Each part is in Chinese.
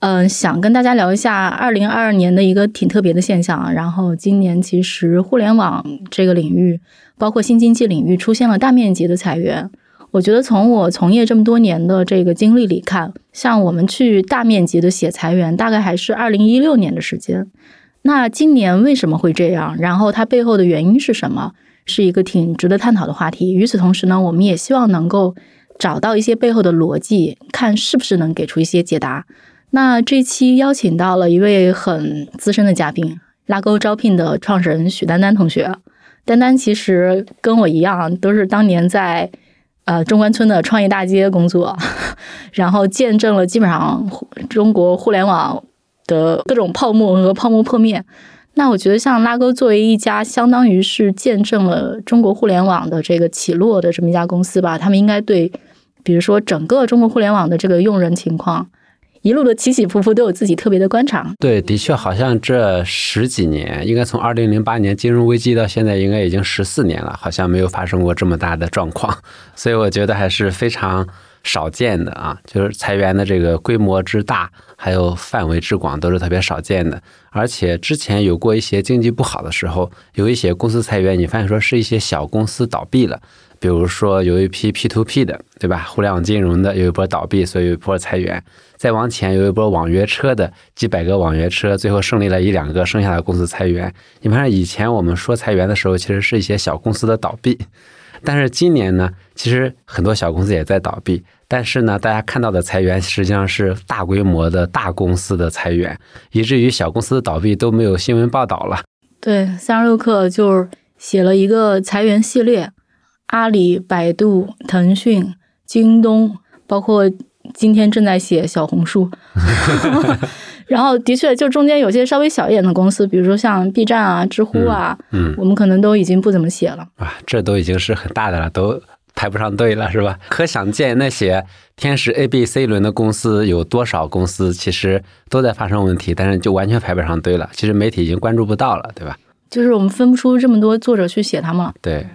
嗯，想跟大家聊一下二零二二年的一个挺特别的现象。然后今年其实互联网这个领域，包括新经济领域出现了大面积的裁员。我觉得从我从业这么多年的这个经历里看，像我们去大面积的写裁员，大概还是二零一六年的时间。那今年为什么会这样？然后它背后的原因是什么？是一个挺值得探讨的话题。与此同时呢，我们也希望能够找到一些背后的逻辑，看是不是能给出一些解答。那这期邀请到了一位很资深的嘉宾，拉钩招聘的创始人许丹丹同学。丹丹其实跟我一样，都是当年在呃中关村的创业大街工作，然后见证了基本上中国互联网的各种泡沫和泡沫破灭。那我觉得，像拉钩作为一家相当于是见证了中国互联网的这个起落的这么一家公司吧，他们应该对，比如说整个中国互联网的这个用人情况。一路的起起伏伏都有自己特别的观察。对，的确，好像这十几年，应该从二零零八年金融危机到现在，应该已经十四年了，好像没有发生过这么大的状况。所以我觉得还是非常少见的啊，就是裁员的这个规模之大，还有范围之广，都是特别少见的。而且之前有过一些经济不好的时候，有一些公司裁员，你发现说是一些小公司倒闭了。比如说有一批 P to P 的，对吧？互联网金融的有一波倒闭，所以有一波裁员。再往前有一波网约车的，几百个网约车，最后胜利了一两个，剩下的公司裁员。你看以前我们说裁员的时候，其实是一些小公司的倒闭，但是今年呢，其实很多小公司也在倒闭，但是呢，大家看到的裁员实际上是大规模的大公司的裁员，以至于小公司的倒闭都没有新闻报道了。对，三十六氪就是写了一个裁员系列。阿里、百度、腾讯、京东，包括今天正在写小红书，然后的确，就中间有些稍微小一点的公司，比如说像 B 站啊、知乎啊，嗯，我们可能都已经不怎么写了。啊，这都已经是很大的了，都排不上队了，是吧？可想见那些天使 A、B、C 轮的公司有多少公司其实都在发生问题，但是就完全排不上队了。其实媒体已经关注不到了，对吧？就是我们分不出这么多作者去写他们。对。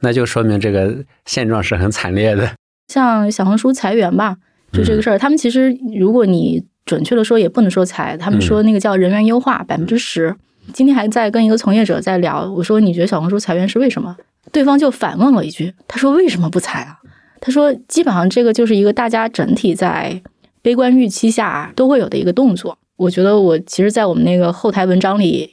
那就说明这个现状是很惨烈的。像小红书裁员吧，就这个事儿，他们其实如果你准确的说，也不能说裁，他们说那个叫人员优化百分之十。今天还在跟一个从业者在聊，我说你觉得小红书裁员是为什么？对方就反问了一句，他说为什么不裁啊？他说基本上这个就是一个大家整体在悲观预期下都会有的一个动作。我觉得我其实，在我们那个后台文章里。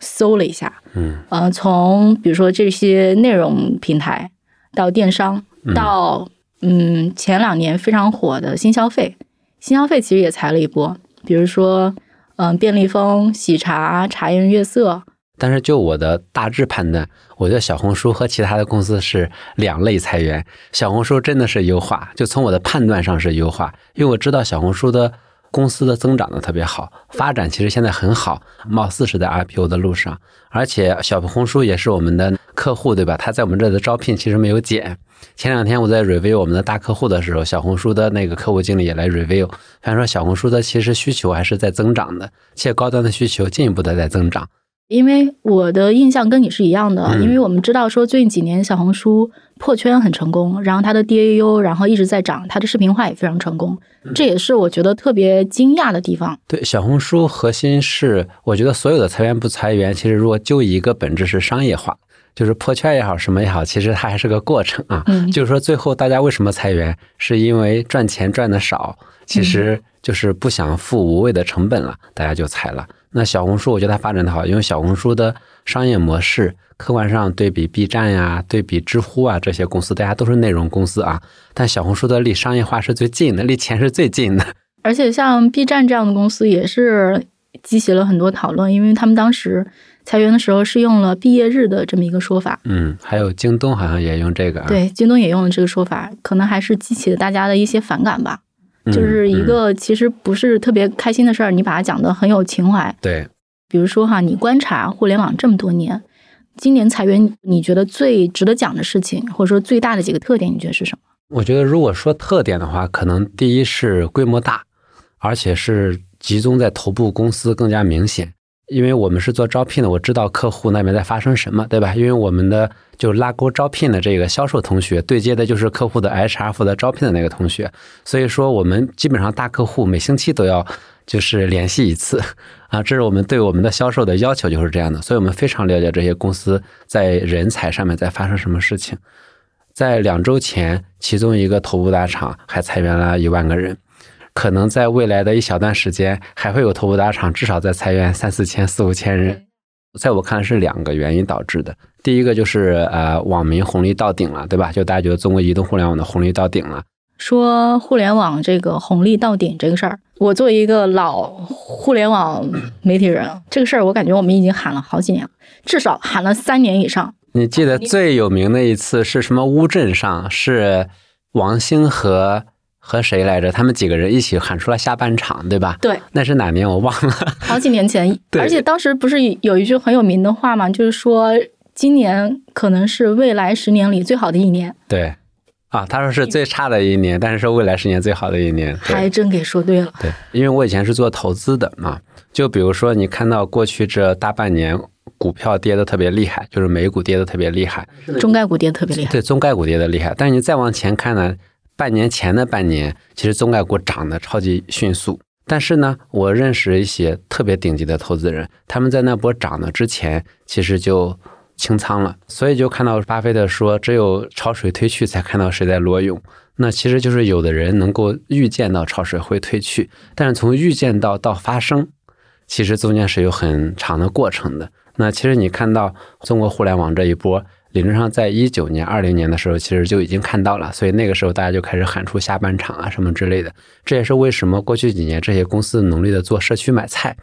搜了一下，嗯，呃，从比如说这些内容平台到电商，到嗯前两年非常火的新消费，新消费其实也裁了一波，比如说嗯便利蜂、喜茶、茶颜悦色。但是就我的大致判断，我觉得小红书和其他的公司是两类裁员。小红书真的是优化，就从我的判断上是优化，因为我知道小红书的。公司的增长的特别好，发展其实现在很好，貌似是在 IPO 的路上。而且小红书也是我们的客户，对吧？他在我们这的招聘其实没有减。前两天我在 review 我们的大客户的时候，小红书的那个客户经理也来 review，他说小红书的其实需求还是在增长的，且高端的需求进一步的在增长。因为我的印象跟你是一样的，因为我们知道说最近几年小红书破圈很成功，然后它的 DAU 然后一直在涨，它的视频化也非常成功，这也是我觉得特别惊讶的地方。对，小红书核心是，我觉得所有的裁员不裁员，其实如果就一个本质是商业化，就是破圈也好，什么也好，其实它还是个过程啊。就是说最后大家为什么裁员，是因为赚钱赚的少，其实就是不想付无谓的成本了，大家就裁了。那小红书，我觉得它发展的好，因为小红书的商业模式，客观上对比 B 站呀、对比知乎啊这些公司，大家都是内容公司啊，但小红书的离商业化是最近的，离钱是最近的。而且像 B 站这样的公司也是激起了很多讨论，因为他们当时裁员的时候是用了毕业日的这么一个说法。嗯，还有京东好像也用这个。对，京东也用了这个说法，可能还是激起了大家的一些反感吧。就是一个其实不是特别开心的事儿，你把它讲的很有情怀。对，比如说哈，你观察互联网这么多年，今年裁员，你觉得最值得讲的事情，或者说最大的几个特点，你觉得是什么？我觉得如果说特点的话，可能第一是规模大，而且是集中在头部公司更加明显。因为我们是做招聘的，我知道客户那边在发生什么，对吧？因为我们的就拉钩招聘的这个销售同学对接的就是客户的 HR 负责招聘的那个同学，所以说我们基本上大客户每星期都要就是联系一次啊，这是我们对我们的销售的要求就是这样的，所以我们非常了解这些公司在人才上面在发生什么事情。在两周前，其中一个头部大厂还裁员了一万个人。可能在未来的一小段时间，还会有头部大厂至少在裁员三四千、四五千人。在我看来是两个原因导致的。第一个就是呃，网民红利到顶了，对吧？就大家觉得中国移动互联网的红利到顶了。说互联网这个红利到顶这个事儿，我作为一个老互联网媒体人，这个事儿我感觉我们已经喊了好几年了，至少喊了三年以上。你记得最有名的一次是什么？乌镇上是王兴和。和谁来着？他们几个人一起喊出了下半场，对吧？对，那是哪年我忘了。好几年前，而且当时不是有一句很有名的话吗？就是说今年可能是未来十年里最好的一年。对，啊，他说是最差的一年，但是说未来十年最好的一年。还真给说对了。对，因为我以前是做投资的嘛，就比如说你看到过去这大半年股票跌的特别厉害，就是美股跌的特别厉害，中概股跌的特别厉害。对，中概股跌的厉害，但是你再往前看呢？半年前的半年，其实中概股涨得超级迅速。但是呢，我认识一些特别顶级的投资人，他们在那波涨的之前，其实就清仓了。所以就看到巴菲特说：“只有潮水退去，才看到谁在裸泳。”那其实就是有的人能够预见到潮水会退去，但是从预见到到发生，其实中间是有很长的过程的。那其实你看到中国互联网这一波。理论上，在一九年、二零年的时候，其实就已经看到了，所以那个时候大家就开始喊出下半场啊什么之类的。这也是为什么过去几年这些公司努力的做社区买菜。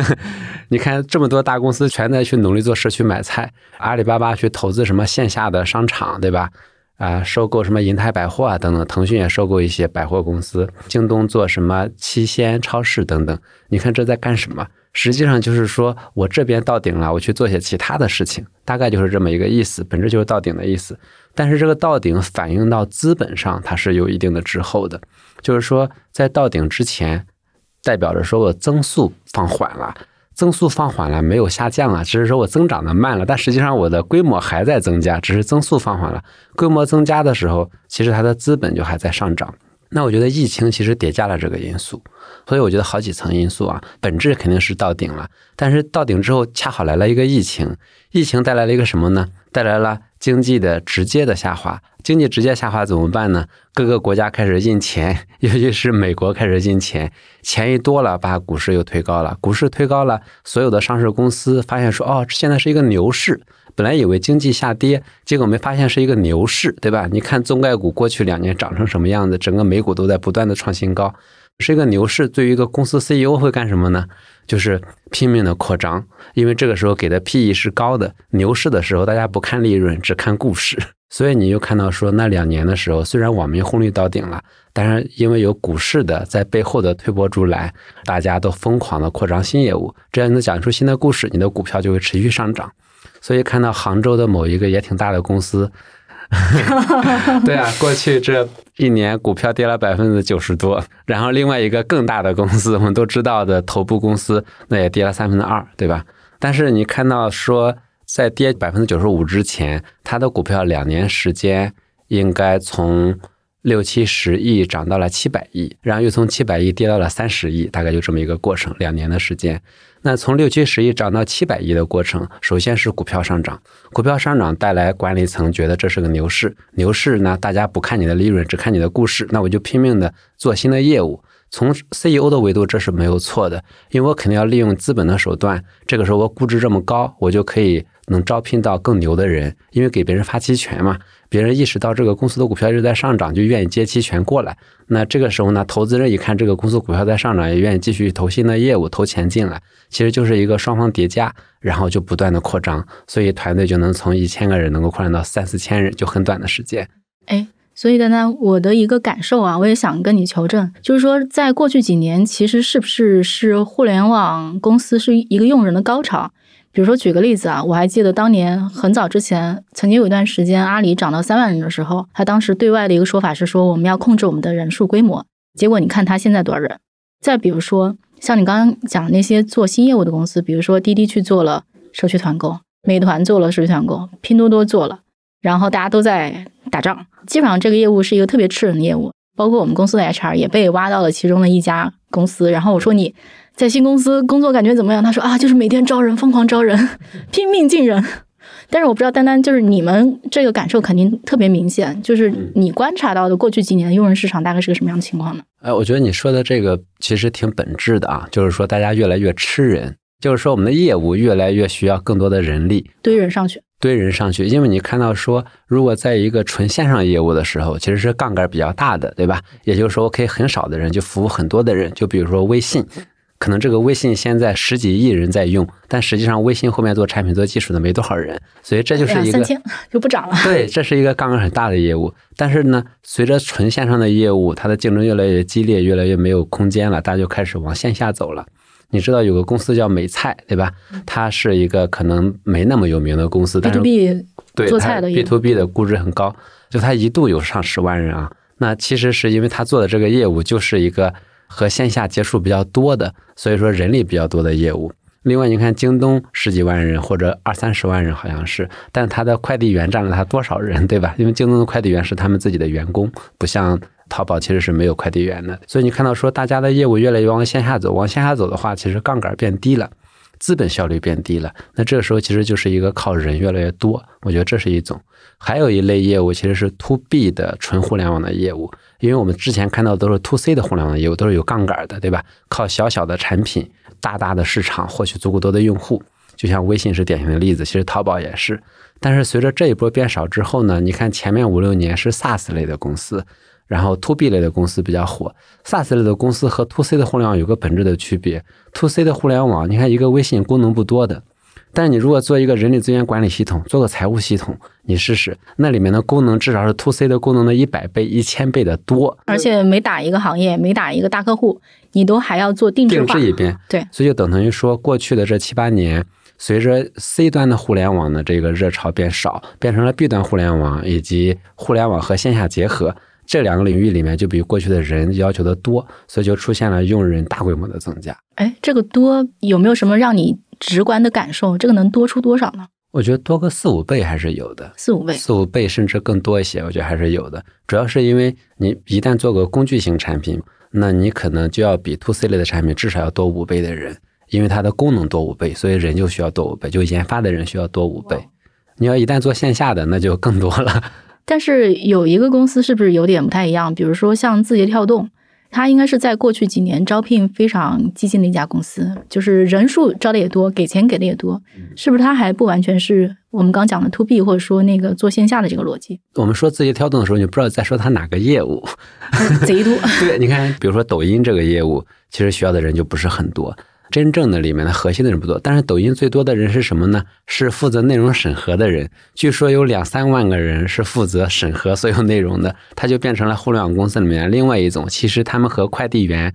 你看，这么多大公司全在去努力做社区买菜，阿里巴巴去投资什么线下的商场，对吧？啊，收购什么银泰百货啊等等，腾讯也收购一些百货公司，京东做什么七鲜超市等等。你看这在干什么？实际上就是说我这边到顶了，我去做些其他的事情，大概就是这么一个意思，本质就是到顶的意思。但是这个到顶反映到资本上，它是有一定的滞后的，就是说在到顶之前，代表着说我增速放缓了，增速放缓了没有下降啊，只是说我增长的慢了，但实际上我的规模还在增加，只是增速放缓了。规模增加的时候，其实它的资本就还在上涨。那我觉得疫情其实叠加了这个因素，所以我觉得好几层因素啊，本质肯定是到顶了，但是到顶之后恰好来了一个疫情，疫情带来了一个什么呢？带来了经济的直接的下滑，经济直接下滑怎么办呢？各个国家开始印钱，尤其是美国开始印钱，钱一多了，把股市又推高了，股市推高了，所有的上市公司发现说，哦，现在是一个牛市。本来以为经济下跌，结果没发现是一个牛市，对吧？你看中概股过去两年涨成什么样子，整个美股都在不断的创新高，是一个牛市。对于一个公司 CEO 会干什么呢？就是拼命的扩张，因为这个时候给的 PE 是高的。牛市的时候大家不看利润，只看故事，所以你就看到说那两年的时候，虽然网民红利到顶了，但是因为有股市的在背后的推波助澜，大家都疯狂的扩张新业务，这样能讲出新的故事，你的股票就会持续上涨。所以看到杭州的某一个也挺大的公司，对啊，过去这一年股票跌了百分之九十多，然后另外一个更大的公司，我们都知道的头部公司，那也跌了三分之二，对吧？但是你看到说，在跌百分之九十五之前，它的股票两年时间应该从六七十亿涨到了七百亿，然后又从七百亿跌到了三十亿，大概就这么一个过程，两年的时间。那从六七十亿涨到七百亿的过程，首先是股票上涨，股票上涨带来管理层觉得这是个牛市，牛市呢，大家不看你的利润，只看你的故事，那我就拼命的做新的业务。从 CEO 的维度，这是没有错的，因为我肯定要利用资本的手段。这个时候我估值这么高，我就可以能招聘到更牛的人，因为给别人发期权嘛。别人意识到这个公司的股票一直在上涨，就愿意接期权过来。那这个时候呢，投资人一看这个公司股票在上涨，也愿意继续投新的业务，投钱进来。其实就是一个双方叠加，然后就不断的扩张，所以团队就能从一千个人能够扩展到三四千人，就很短的时间。哎，所以，丹丹，我的一个感受啊，我也想跟你求证，就是说，在过去几年，其实是不是是互联网公司是一个用人的高潮？比如说，举个例子啊，我还记得当年很早之前，曾经有一段时间，阿里涨到三万人的时候，他当时对外的一个说法是说，我们要控制我们的人数规模。结果你看他现在多少人？再比如说，像你刚刚讲那些做新业务的公司，比如说滴滴去做了社区团购，美团做了社区团购，拼多多做了，然后大家都在。打仗，基本上这个业务是一个特别吃人的业务，包括我们公司的 HR 也被挖到了其中的一家公司。然后我说你在新公司工作感觉怎么样？他说啊，就是每天招人，疯狂招人，拼命进人。但是我不知道，丹丹就是你们这个感受肯定特别明显，就是你观察到的过去几年的用人市场大概是个什么样的情况呢？哎，我觉得你说的这个其实挺本质的啊，就是说大家越来越吃人，就是说我们的业务越来越需要更多的人力堆人上去。堆人上去，因为你看到说，如果在一个纯线上业务的时候，其实是杠杆比较大的，对吧？也就是说，我可以很少的人就服务很多的人。就比如说微信，可能这个微信现在十几亿人在用，但实际上微信后面做产品、做技术的没多少人，所以这就是一个三千就不涨了。对，这是一个杠杆很大的业务。但是呢，随着纯线上的业务，它的竞争越来越激烈，越来越没有空间了，大家就开始往线下走了。你知道有个公司叫美菜，对吧？它是一个可能没那么有名的公司，但是 B to B 做菜的 B to B 的估值很高，就它一度有上十万人啊。那其实是因为它做的这个业务就是一个和线下接触比较多的，所以说人力比较多的业务。另外，你看京东十几万人或者二三十万人好像是，但它的快递员占了它多少人，对吧？因为京东的快递员是他们自己的员工，不像。淘宝其实是没有快递员的，所以你看到说大家的业务越来越往线下走，往线下走的话，其实杠杆变低了，资本效率变低了。那这个时候其实就是一个靠人越来越多，我觉得这是一种。还有一类业务其实是 to B 的纯互联网的业务，因为我们之前看到都是 to C 的互联网业务，都是有杠杆的，对吧？靠小小的产品，大大的市场，获取足够多的用户。就像微信是典型的例子，其实淘宝也是。但是随着这一波变少之后呢，你看前面五六年是 SaaS 类的公司。然后 to B 类的公司比较火，SaaS 类的公司和 to C 的互联网有个本质的区别。to C 的互联网，你看一个微信功能不多的，但是你如果做一个人力资源管理系统，做个财务系统，你试试，那里面的功能至少是 to C 的功能的一百倍、一千倍的多。而且每打一个行业，每打一个大客户，你都还要做定制定制一遍。对，所以就等同于说，过去的这七八年，随着 C 端的互联网的这个热潮变少，变成了 B 端互联网以及互联网和线下结合。这两个领域里面就比过去的人要求的多，所以就出现了用人大规模的增加。哎，这个多有没有什么让你直观的感受？这个能多出多少呢？我觉得多个四五倍还是有的，四五倍，四五倍甚至更多一些，我觉得还是有的。主要是因为你一旦做个工具型产品，那你可能就要比 to C 类的产品至少要多五倍的人，因为它的功能多五倍，所以人就需要多五倍，就研发的人需要多五倍。你要一旦做线下的，那就更多了。但是有一个公司是不是有点不太一样？比如说像字节跳动，它应该是在过去几年招聘非常激进的一家公司，就是人数招的也多，给钱给的也多，是不是？他还不完全是我们刚讲的 to B，或者说那个做线下的这个逻辑。我们说字节跳动的时候，你不知道在说他哪个业务，贼多。对，你看，比如说抖音这个业务，其实需要的人就不是很多。真正的里面的核心的人不多，但是抖音最多的人是什么呢？是负责内容审核的人。据说有两三万个人是负责审核所有内容的，它就变成了互联网公司里面另外一种。其实他们和快递员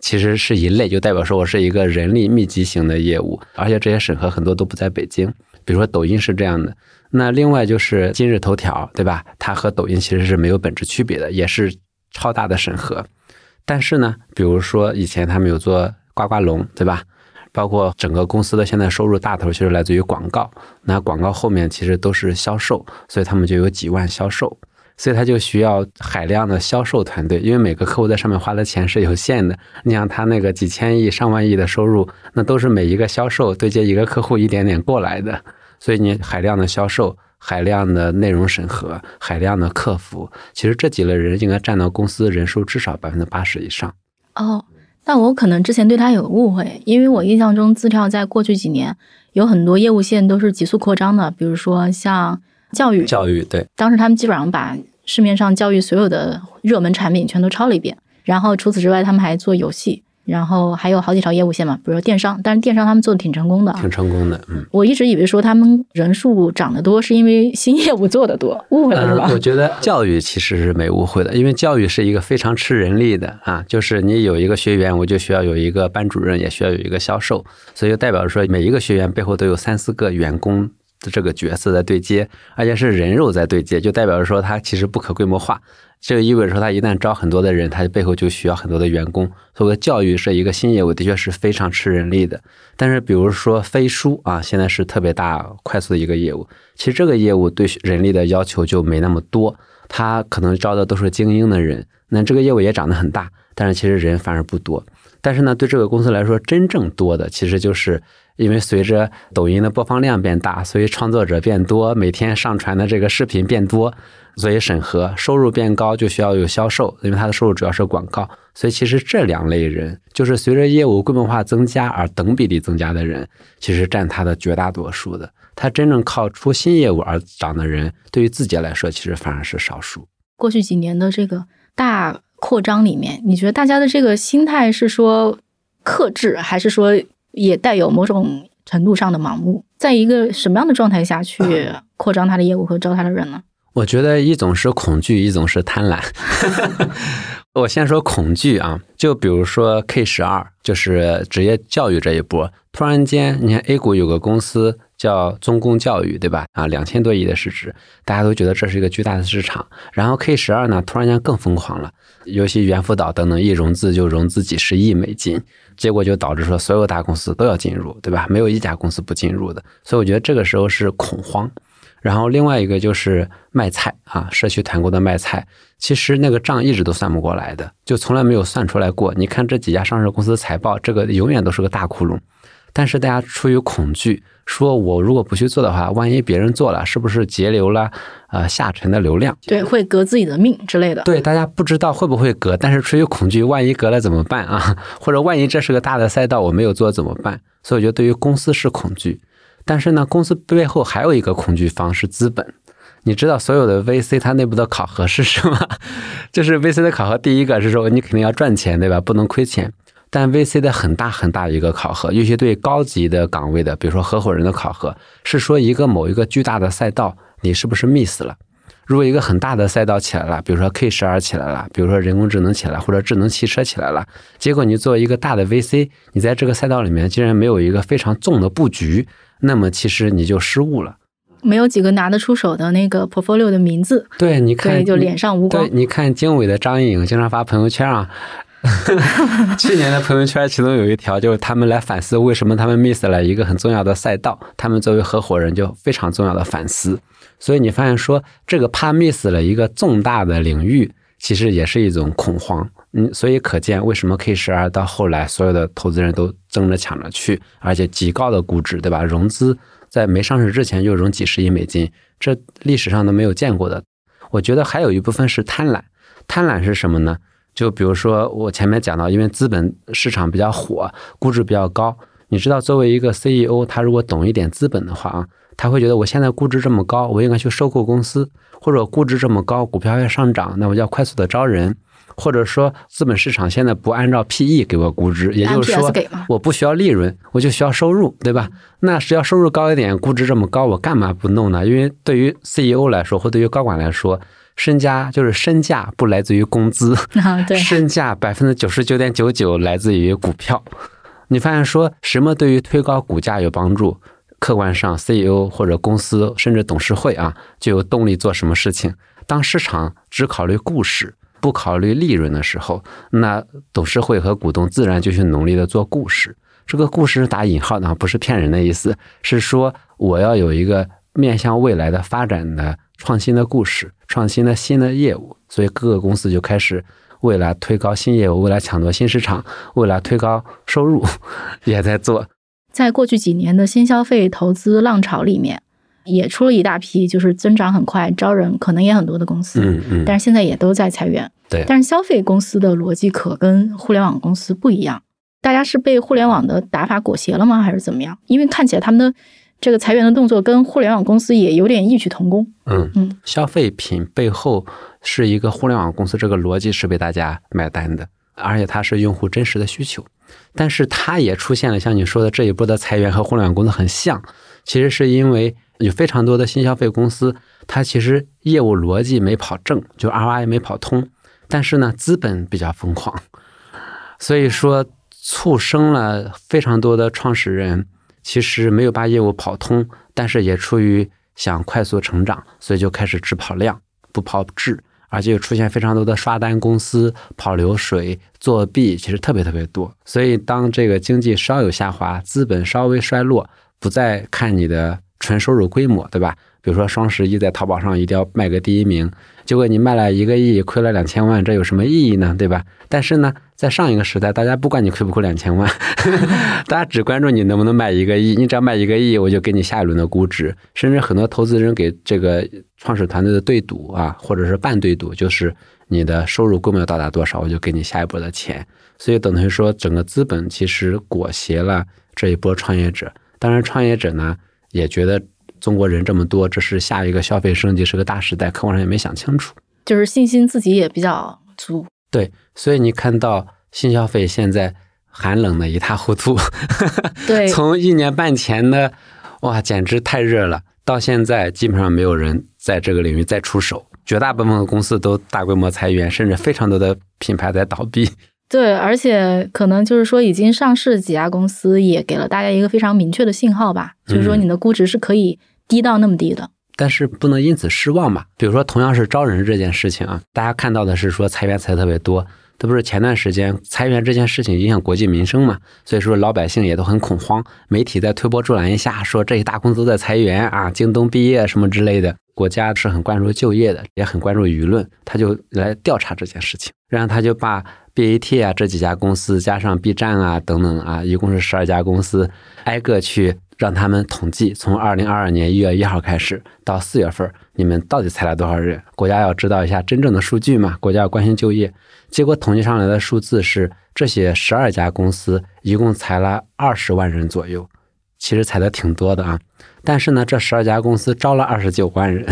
其实是一类，就代表说我是一个人力密集型的业务，而且这些审核很多都不在北京。比如说抖音是这样的，那另外就是今日头条，对吧？它和抖音其实是没有本质区别的，也是超大的审核。但是呢，比如说以前他们有做。呱呱龙，对吧？包括整个公司的现在收入大头，其实来自于广告。那广告后面其实都是销售，所以他们就有几万销售，所以他就需要海量的销售团队，因为每个客户在上面花的钱是有限的。你想他那个几千亿、上万亿的收入，那都是每一个销售对接一个客户一点点过来的，所以你海量的销售、海量的内容审核、海量的客服，其实这几类人应该占到公司人数至少百分之八十以上。哦。但我可能之前对他有误会，因为我印象中字跳在过去几年有很多业务线都是急速扩张的，比如说像教育，教育对，当时他们基本上把市面上教育所有的热门产品全都抄了一遍，然后除此之外，他们还做游戏，然后还有好几条业务线嘛，比如说电商，但是电商他们做的挺成功的啊，挺成功的。嗯，我一直以为说他们人数涨得多是因为新业务做得多，误会了是吧？我觉得教育其实是没误会的，因为教育是一个非常吃人力的啊，就是你有一个学员，我就需要有一个班主任，也需要有一个销售，所以就代表说每一个学员背后都有三四个员工。这个角色在对接，而且是人肉在对接，就代表着说它其实不可规模化。这意味着说，他一旦招很多的人，他背后就需要很多的员工。所谓教育是一个新业务，的确是非常吃人力的。但是，比如说飞书啊，现在是特别大、快速的一个业务。其实这个业务对人力的要求就没那么多，他可能招的都是精英的人。那这个业务也长得很大，但是其实人反而不多。但是呢，对这个公司来说，真正多的其实就是。因为随着抖音的播放量变大，所以创作者变多，每天上传的这个视频变多，所以审核收入变高，就需要有销售，因为它的收入主要是广告。所以其实这两类人，就是随着业务规模化增加而等比例增加的人，其实占它的绝大多数的。他真正靠出新业务而涨的人，对于字节来说，其实反而是少数。过去几年的这个大扩张里面，你觉得大家的这个心态是说克制，还是说？也带有某种程度上的盲目，在一个什么样的状态下去 扩张他的业务和招他的人呢？我觉得一种是恐惧，一种是贪婪。我先说恐惧啊，就比如说 K 十二，就是职业教育这一波，突然间，你看 A 股有个公司叫中公教育，对吧？啊，两千多亿的市值，大家都觉得这是一个巨大的市场。然后 K 十二呢，突然间更疯狂了，尤其猿辅导等等，一融资就融资几十亿美金，结果就导致说所有大公司都要进入，对吧？没有一家公司不进入的。所以我觉得这个时候是恐慌。然后另外一个就是卖菜啊，社区团购的卖菜，其实那个账一直都算不过来的，就从来没有算出来过。你看这几家上市公司财报，这个永远都是个大窟窿。但是大家出于恐惧，说我如果不去做的话，万一别人做了，是不是截留了呃下沉的流量？对，会革自己的命之类的。对，大家不知道会不会革，但是出于恐惧，万一革了怎么办啊？或者万一这是个大的赛道，我没有做怎么办？所以我觉得对于公司是恐惧。但是呢，公司背后还有一个恐惧方是资本。你知道所有的 VC 它内部的考核是什么？就是 VC 的考核，第一个是说你肯定要赚钱，对吧？不能亏钱。但 VC 的很大很大一个考核，尤其对高级的岗位的，比如说合伙人的考核，是说一个某一个巨大的赛道，你是不是 miss 了？如果一个很大的赛道起来了，比如说 K 十二起来了，比如说人工智能起来，或者智能汽车起来了，结果你作为一个大的 VC，你在这个赛道里面竟然没有一个非常重的布局。那么其实你就失误了，没有几个拿得出手的那个 portfolio 的名字。对，你看就脸上无光。对，你看经纬的张颖经常发朋友圈啊，去年的朋友圈其中有一条就是他们来反思为什么他们 miss 了一个很重要的赛道，他们作为合伙人就非常重要的反思。所以你发现说这个怕 miss 了一个重大的领域，其实也是一种恐慌。嗯，所以可见为什么 K 十二到后来所有的投资人都争着抢着去，而且极高的估值，对吧？融资在没上市之前就融几十亿美金，这历史上都没有见过的。我觉得还有一部分是贪婪，贪婪是什么呢？就比如说我前面讲到，因为资本市场比较火，估值比较高。你知道，作为一个 CEO，他如果懂一点资本的话啊，他会觉得我现在估值这么高，我应该去收购公司，或者估值这么高，股票要上涨，那我就要快速的招人。或者说，资本市场现在不按照 PE 给我估值，也就是说，我不需要利润，我就需要收入，对吧？那只要收入高一点，估值这么高，我干嘛不弄呢？因为对于 CEO 来说，或对于高管来说，身家就是身价不来自于工资，身价百分之九十九点九九来自于股票。你发现说什么对于推高股价有帮助？客观上，CEO 或者公司甚至董事会啊，就有动力做什么事情？当市场只考虑故事。不考虑利润的时候，那董事会和股东自然就去努力的做故事。这个故事是打引号的，不是骗人的意思，是说我要有一个面向未来的发展的创新的故事，创新的新的业务。所以各个公司就开始为了推高新业务，为了抢夺新市场，为了推高收入，也在做。在过去几年的新消费投资浪潮里面。也出了一大批，就是增长很快、招人可能也很多的公司，嗯嗯，但是现在也都在裁员。对，但是消费公司的逻辑可跟互联网公司不一样。大家是被互联网的打法裹挟了吗，还是怎么样？因为看起来他们的这个裁员的动作跟互联网公司也有点异曲同工。嗯嗯，消费品背后是一个互联网公司，这个逻辑是被大家买单的而且它是用户真实的需求。但是它也出现了像你说的这一波的裁员和互联网公司很像，其实是因为有非常多的新消费公司，它其实业务逻辑没跑正，就 ROI 没跑通，但是呢资本比较疯狂，所以说促生了非常多的创始人其实没有把业务跑通，但是也出于想快速成长，所以就开始只跑量不跑质。而且又出现非常多的刷单公司、跑流水、作弊，其实特别特别多。所以，当这个经济稍有下滑，资本稍微衰落，不再看你的纯收入规模，对吧？比如说双十一在淘宝上一定要卖个第一名，结果你卖了一个亿，亏了两千万，这有什么意义呢？对吧？但是呢，在上一个时代，大家不管你亏不亏两千万，大家只关注你能不能卖一个亿。你只要卖一个亿，我就给你下一轮的估值。甚至很多投资人给这个创始团队的对赌啊，或者是半对赌，就是你的收入规模到达多少，我就给你下一波的钱。所以等于说，整个资本其实裹挟了这一波创业者。当然，创业者呢也觉得。中国人这么多，这是下一个消费升级，是个大时代，客观上也没想清楚，就是信心自己也比较足。对，所以你看到新消费现在寒冷的一塌糊涂。对，从一年半前的哇，简直太热了，到现在基本上没有人在这个领域再出手，绝大部分的公司都大规模裁员，甚至非常多的品牌在倒闭。对，而且可能就是说，已经上市几家公司也给了大家一个非常明确的信号吧，就是说你的估值是可以。低到那么低的，但是不能因此失望嘛。比如说，同样是招人这件事情啊，大家看到的是说裁员裁的特别多，这不是前段时间裁员这件事情影响国计民生嘛？所以说老百姓也都很恐慌，媒体在推波助澜一下，说这些大公司在裁员啊，京东毕业什么之类的。国家是很关注就业的，也很关注舆论，他就来调查这件事情，然后他就把 BAT 啊这几家公司加上 B 站啊等等啊，一共是十二家公司，挨个去。让他们统计，从二零二二年一月一号开始到四月份，你们到底裁了多少人？国家要知道一下真正的数据嘛？国家要关心就业。结果统计上来的数字是，这些十二家公司一共裁了二十万人左右，其实裁的挺多的啊。但是呢，这十二家公司招了二十九万人。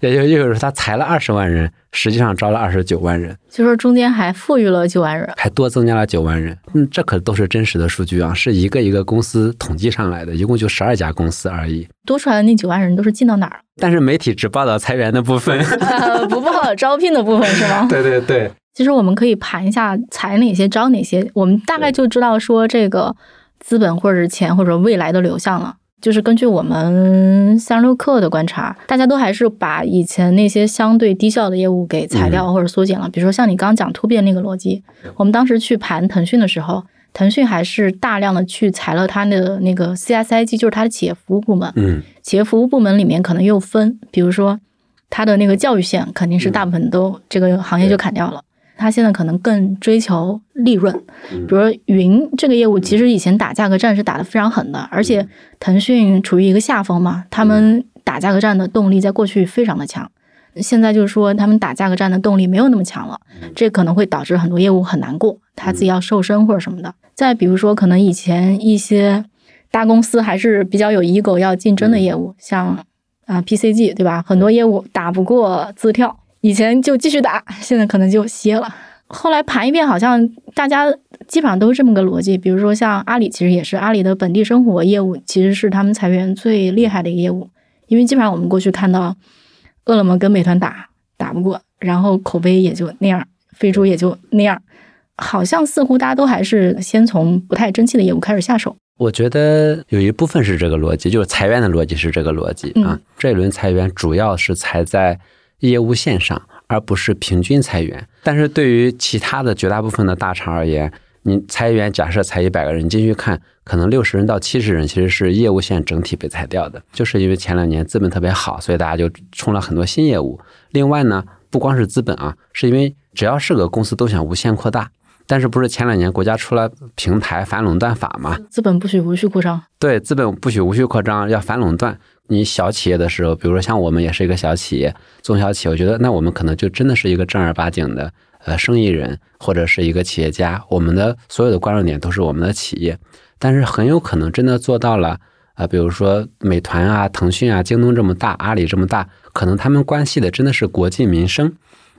也就意味着他裁了二十万人，实际上招了二十九万人，就是中间还富裕了九万人，还多增加了九万人。嗯，这可都是真实的数据啊，是一个一个公司统计上来的，一共就十二家公司而已。多出来的那九万人都是进到哪儿了？但是媒体只报道裁员的部分，不报道招聘的部分是吗？对对对。其实我们可以盘一下裁哪些招哪些，我们大概就知道说这个资本或者是钱或者未来的流向了。就是根据我们三十六氪的观察，大家都还是把以前那些相对低效的业务给裁掉或者缩减了。比如说像你刚刚讲突变那个逻辑，我们当时去盘腾讯的时候，腾讯还是大量的去裁了它的那个 CSIG，就是它的企业服务部门。嗯，企业服务部门里面可能又分，比如说它的那个教育线肯定是大部分都这个行业就砍掉了。他现在可能更追求利润，比如说云这个业务，其实以前打价格战是打得非常狠的，而且腾讯处于一个下风嘛，他们打价格战的动力在过去非常的强，现在就是说他们打价格战的动力没有那么强了，这可能会导致很多业务很难过，他自己要瘦身或者什么的。再比如说，可能以前一些大公司还是比较有 ego 要竞争的业务，像啊 PCG 对吧？很多业务打不过字跳。以前就继续打，现在可能就歇了。后来盘一遍，好像大家基本上都是这么个逻辑。比如说像阿里，其实也是阿里的本地生活业务，其实是他们裁员最厉害的一个业务。因为基本上我们过去看到，饿了么跟美团打打不过，然后口碑也就那样，飞猪也就那样，好像似乎大家都还是先从不太争气的业务开始下手。我觉得有一部分是这个逻辑，就是裁员的逻辑是这个逻辑啊。这一轮裁员主要是裁在。业务线上，而不是平均裁员。但是对于其他的绝大部分的大厂而言，你裁员，假设裁一百个人，进去看，可能六十人到七十人其实是业务线整体被裁掉的，就是因为前两年资本特别好，所以大家就冲了很多新业务。另外呢，不光是资本啊，是因为只要是个公司都想无限扩大。但是不是前两年国家出了平台反垄断法嘛？资本不许无序扩张。对，资本不许无序扩张，要反垄断。你小企业的时候，比如说像我们也是一个小企业、中小企业，我觉得那我们可能就真的是一个正儿八经的呃生意人或者是一个企业家。我们的所有的关注点都是我们的企业，但是很有可能真的做到了啊，比如说美团啊、腾讯啊、京东这么大，阿里这么大，可能他们关系的真的是国计民生。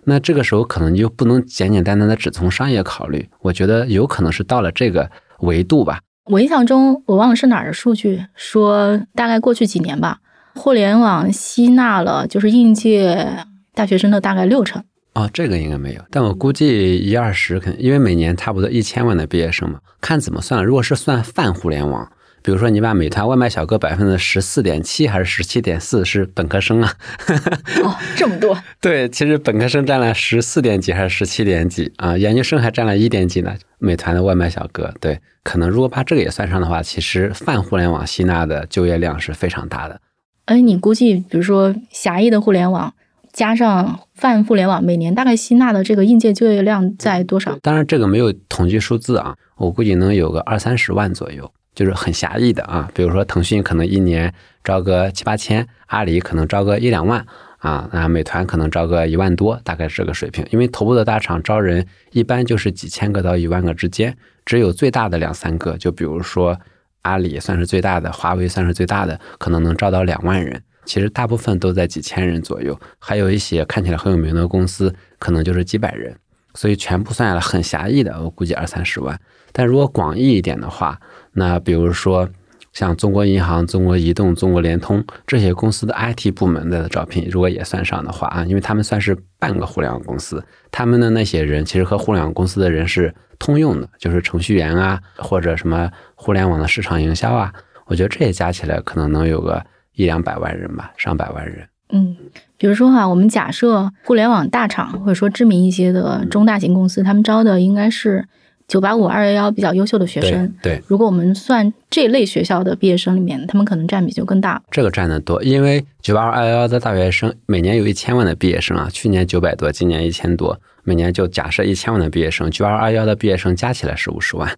那这个时候可能就不能简简单单的只从商业考虑，我觉得有可能是到了这个维度吧。我印象中，我忘了是哪儿的数据，说大概过去几年吧，互联网吸纳了就是应届大学生的大概六成。哦，这个应该没有，但我估计一二十肯，因为每年差不多一千万的毕业生嘛，看怎么算。如果是算泛互联网。比如说，你把美团外卖小哥百分之十四点七还是十七点四是本科生啊？哦，这么多？对，其实本科生占了十四点几还是十七点几啊？研究生还占了一点几呢。美团的外卖小哥，对，可能如果把这个也算上的话，其实泛互联网吸纳的就业量是非常大的。哎，你估计，比如说狭义的互联网加上泛互联网，每年大概吸纳的这个应届就业量在多少？当然，这个没有统计数字啊，我估计能有个二三十万左右。就是很狭义的啊，比如说腾讯可能一年招个七八千，阿里可能招个一两万啊，那美团可能招个一万多，大概是这个水平。因为头部的大厂招人一般就是几千个到一万个之间，只有最大的两三个，就比如说阿里算是最大的，华为算是最大的，可能能招到两万人。其实大部分都在几千人左右，还有一些看起来很有名的公司，可能就是几百人。所以全部算下来很狭义的，我估计二三十万。但如果广义一点的话，那比如说像中国银行、中国移动、中国联通这些公司的 IT 部门的招聘，如果也算上的话啊，因为他们算是半个互联网公司，他们的那些人其实和互联网公司的人是通用的，就是程序员啊，或者什么互联网的市场营销啊，我觉得这些加起来可能能有个一两百万人吧，上百万人。嗯，比如说哈，我们假设互联网大厂或者说知名一些的中大型公司，他们招的应该是。九八五、二幺幺比较优秀的学生，对，如果我们算这类学校的毕业生里面，他们可能占比就更大。这个占的多，因为九八五、二幺幺的大学生每年有一千万的毕业生啊，去年九百多，今年一千多，每年就假设一千万的毕业生，九八五、二幺幺的毕业生加起来是五十万，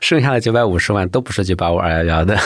剩下的九百五十万都不是九八五、二幺幺的。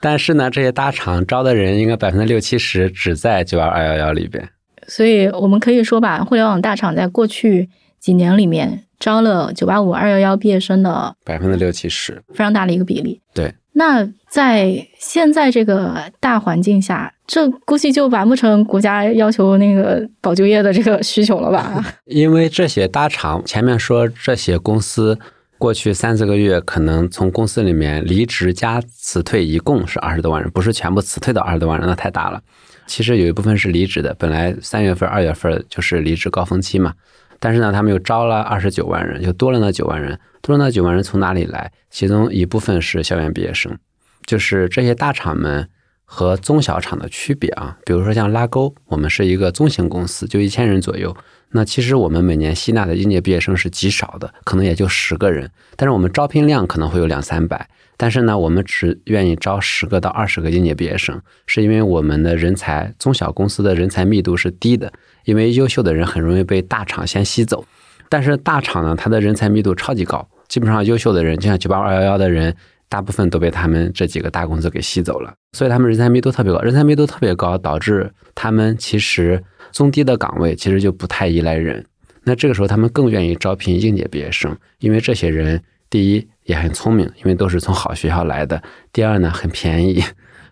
但是呢，这些大厂招的人应该百分之六七十只在九八五、二幺幺里边。所以我们可以说吧，互联网大厂在过去几年里面。招了九八五、二幺幺毕业生的百分之六七十，非常大的一个比例。对，那在现在这个大环境下，这估计就完不成国家要求那个保就业的这个需求了吧？因为这些大厂前面说，这些公司过去三四个月可能从公司里面离职加辞退，一共是二十多万人，不是全部辞退的二十多万人，那太大了。其实有一部分是离职的，本来三月份、二月份就是离职高峰期嘛。但是呢，他们又招了二十九万人，又多了那九万人，多了那九万人从哪里来？其中一部分是校园毕业生，就是这些大厂们和中小厂的区别啊。比如说像拉钩，我们是一个中型公司，就一千人左右。那其实我们每年吸纳的应届毕业生是极少的，可能也就十个人。但是我们招聘量可能会有两三百，但是呢，我们只愿意招十个到二十个应届毕业生，是因为我们的人才中小公司的人才密度是低的。因为优秀的人很容易被大厂先吸走，但是大厂呢，它的人才密度超级高，基本上优秀的人，就像九八二幺幺的人，大部分都被他们这几个大公司给吸走了，所以他们人才密度特别高，人才密度特别高，导致他们其实中低的岗位其实就不太依赖人，那这个时候他们更愿意招聘应届毕业生，因为这些人第一也很聪明，因为都是从好学校来的，第二呢很便宜，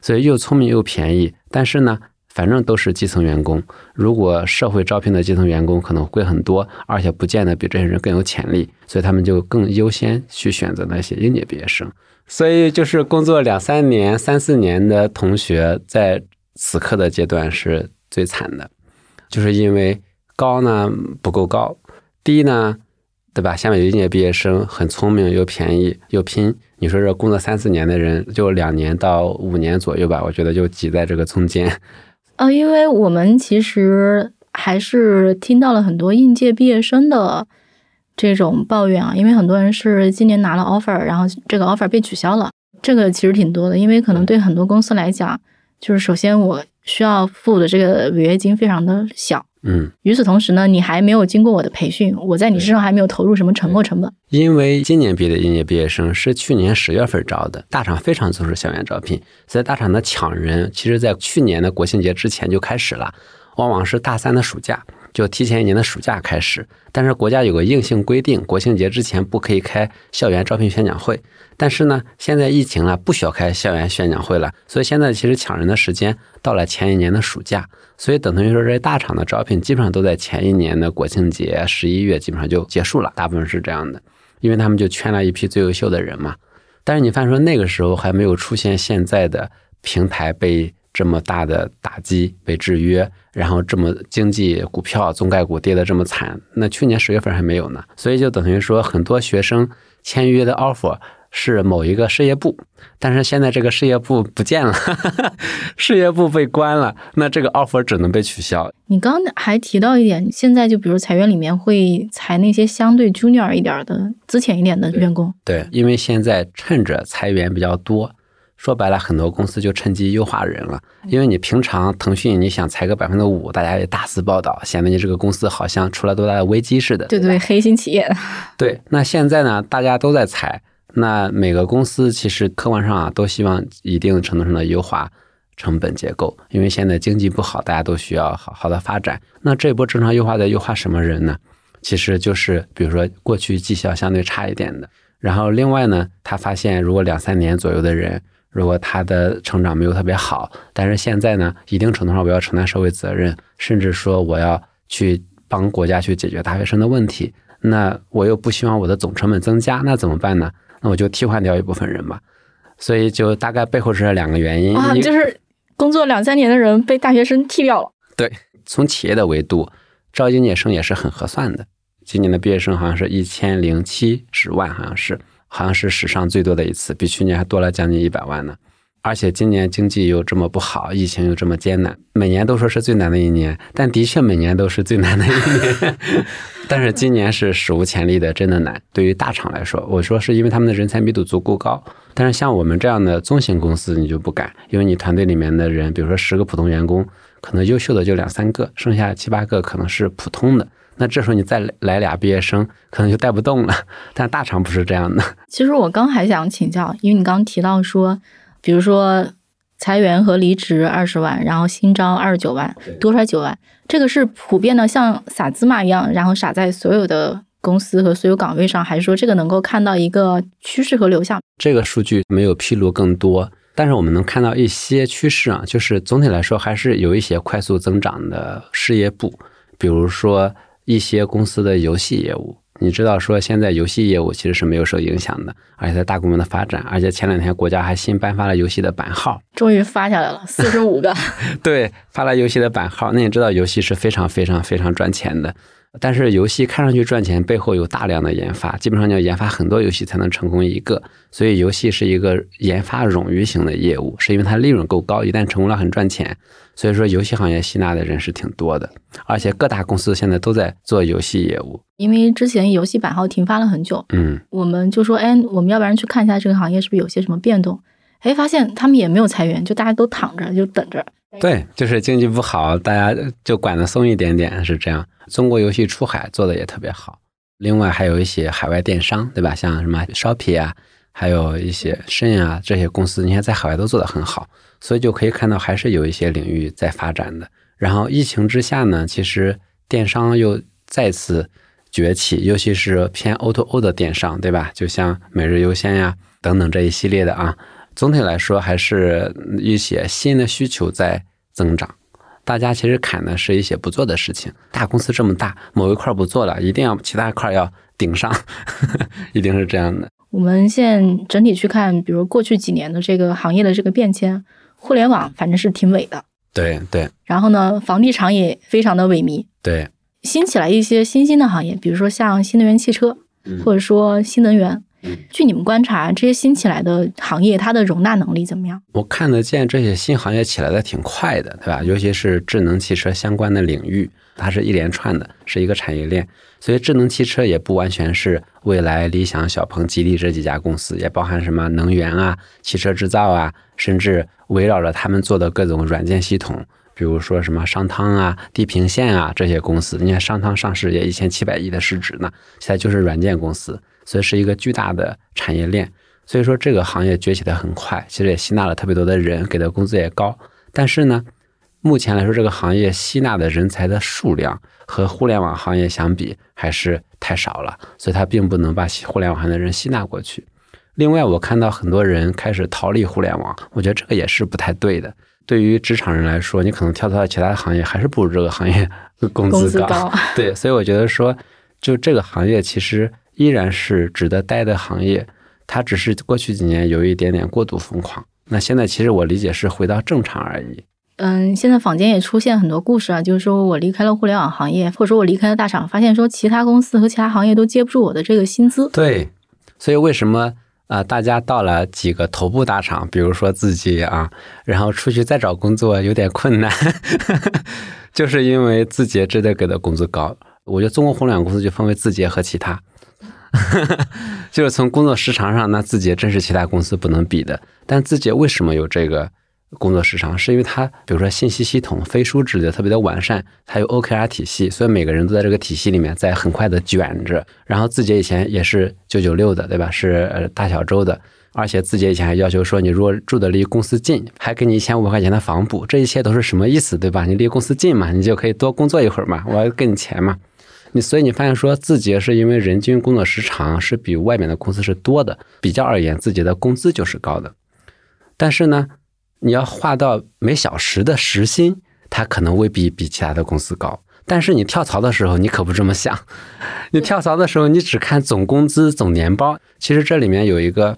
所以又聪明又便宜，但是呢。反正都是基层员工，如果社会招聘的基层员工可能贵很多，而且不见得比这些人更有潜力，所以他们就更优先去选择那些应届毕业生。所以就是工作两三年、三四年的同学，在此刻的阶段是最惨的，就是因为高呢不够高，低呢，对吧？下面有应届毕业生很聪明又便宜又拼，你说这工作三四年的人，就两年到五年左右吧，我觉得就挤在这个中间。呃，因为我们其实还是听到了很多应届毕业生的这种抱怨啊，因为很多人是今年拿了 offer，然后这个 offer 被取消了，这个其实挺多的，因为可能对很多公司来讲，就是首先我需要付的这个违约金非常的小。嗯，与此同时呢，你还没有经过我的培训，我在你身上还没有投入什么沉没成本。因为今年毕业的应届毕业生是去年十月份招的，大厂非常重视校园招聘，所以大厂的抢人，其实在去年的国庆节之前就开始了，往往是大三的暑假就提前一年的暑假开始。但是国家有个硬性规定，国庆节之前不可以开校园招聘宣讲会。但是呢，现在疫情了，不需要开校园宣讲会了，所以现在其实抢人的时间到了前一年的暑假，所以等同于说这些大厂的招聘基本上都在前一年的国庆节十一月基本上就结束了，大部分是这样的，因为他们就圈了一批最优秀的人嘛。但是你发现说那个时候还没有出现现在的平台被这么大的打击、被制约，然后这么经济股票中概股跌得这么惨，那去年十月份还没有呢，所以就等于说很多学生签约的 offer。是某一个事业部，但是现在这个事业部不见了，事业部被关了，那这个 offer 只能被取消。你刚还提到一点，现在就比如裁员里面会裁那些相对 junior 一点的、资浅一点的员工。对，因为现在趁着裁员比较多，说白了，很多公司就趁机优化人了。因为你平常腾讯你想裁个百分之五，大家也大肆报道，显得你这个公司好像出了多大的危机似的。对对，黑心企业。对，那现在呢，大家都在裁。那每个公司其实客观上啊，都希望一定程度上的优化成本结构，因为现在经济不好，大家都需要好好的发展。那这波正常优化在优化什么人呢？其实就是比如说过去绩效相对差一点的，然后另外呢，他发现如果两三年左右的人，如果他的成长没有特别好，但是现在呢，一定程度上我要承担社会责任，甚至说我要去帮国家去解决大学生的问题，那我又不希望我的总成本增加，那怎么办呢？那我就替换掉一部分人吧，所以就大概背后是这两个原因啊，就是工作两三年的人被大学生替掉了。对，从企业的维度招应届生也是很合算的。今年的毕业生好像是一千零七十万，好像是好像是史上最多的一次，比去年还多了将近一百万呢。而且今年经济又这么不好，疫情又这么艰难，每年都说是最难的一年，但的确每年都是最难的一年。但是今年是史无前例的，真的难。对于大厂来说，我说是因为他们的人才密度足够高。但是像我们这样的中型公司，你就不敢，因为你团队里面的人，比如说十个普通员工，可能优秀的就两三个，剩下七八个可能是普通的。那这时候你再来俩毕业生，可能就带不动了。但大厂不是这样的。其实我刚还想请教，因为你刚提到说。比如说裁员和离职二十万，然后新招二十九万，多出来九万，这个是普遍的，像撒芝麻一样，然后撒在所有的公司和所有岗位上，还是说这个能够看到一个趋势和流向？这个数据没有披露更多，但是我们能看到一些趋势啊，就是总体来说还是有一些快速增长的事业部，比如说一些公司的游戏业务。你知道说现在游戏业务其实是没有受影响的，而且在大规模的发展，而且前两天国家还新颁发了游戏的版号，终于发下来了四十五个。对，发了游戏的版号。那你知道游戏是非常非常非常赚钱的，但是游戏看上去赚钱，背后有大量的研发，基本上你要研发很多游戏才能成功一个，所以游戏是一个研发冗余型的业务，是因为它利润够高，一旦成功了很赚钱。所以说，游戏行业吸纳的人是挺多的，而且各大公司现在都在做游戏业务。因为之前游戏版号停发了很久，嗯，我们就说，哎，我们要不然去看一下这个行业是不是有些什么变动？哎，发现他们也没有裁员，就大家都躺着，就等着。对，就是经济不好，大家就管的松一点点，是这样。中国游戏出海做的也特别好，另外还有一些海外电商，对吧？像什么 Shopee 啊，还有一些深啊这些公司，你看在海外都做得很好。所以就可以看到，还是有一些领域在发展的。然后疫情之下呢，其实电商又再次崛起，尤其是偏 O to O 的电商，对吧？就像每日优鲜呀等等这一系列的啊。总体来说，还是一些新的需求在增长。大家其实砍的是一些不做的事情。大公司这么大，某一块不做了，一定要其他块要顶上，一定是这样的。我们现在整体去看，比如过去几年的这个行业的这个变迁。互联网反正是挺萎的，对对。然后呢，房地产也非常的萎靡，对。兴起来一些新兴的行业，比如说像新能源汽车，或者说新能源。据你们观察，这些新起来的行业，它的容纳能力怎么样？我看得见这些新行业起来的挺快的，对吧？尤其是智能汽车相关的领域，它是一连串的，是一个产业链。所以智能汽车也不完全是未来理想、小鹏、吉利这几家公司，也包含什么能源啊、汽车制造啊，甚至围绕着他们做的各种软件系统，比如说什么商汤啊、地平线啊这些公司。你看商汤上市也一千七百亿的市值呢，现在就是软件公司。所以是一个巨大的产业链，所以说这个行业崛起的很快，其实也吸纳了特别多的人，给的工资也高。但是呢，目前来说，这个行业吸纳的人才的数量和互联网行业相比还是太少了，所以它并不能把互联网行业的人吸纳过去。另外，我看到很多人开始逃离互联网，我觉得这个也是不太对的。对于职场人来说，你可能跳槽到其他的行业，还是不如这个行业工资高。对，所以我觉得说，就这个行业其实依然是值得待的行业，它只是过去几年有一点点过度疯狂。那现在其实我理解是回到正常而已。嗯，现在坊间也出现很多故事啊，就是说我离开了互联网行业，或者说我离开了大厂，发现说其他公司和其他行业都接不住我的这个薪资。对，所以为什么啊？大家到了几个头部大厂，比如说字节啊，然后出去再找工作有点困难，就是因为字节真的给的工资高。我觉得中国互联网公司就分为字节和其他，就是从工作时长上，那字节真是其他公司不能比的。但字节为什么有这个？工作时长是因为它，比如说信息系统飞书之类的特别的完善，它有 OKR 体系，所以每个人都在这个体系里面在很快的卷着。然后字节以前也是九九六的，对吧？是大小周的，而且字节以前还要求说，你如果住的离公司近，还给你一千五百块钱的房补，这一切都是什么意思，对吧？你离公司近嘛，你就可以多工作一会儿嘛，我要给你钱嘛。你所以你发现说字节是因为人均工作时长是比外面的公司是多的，比较而言，字节的工资就是高的，但是呢。你要划到每小时的时薪，它可能未必比其他的公司高。但是你跳槽的时候，你可不这么想。你跳槽的时候，你只看总工资、总年包。其实这里面有一个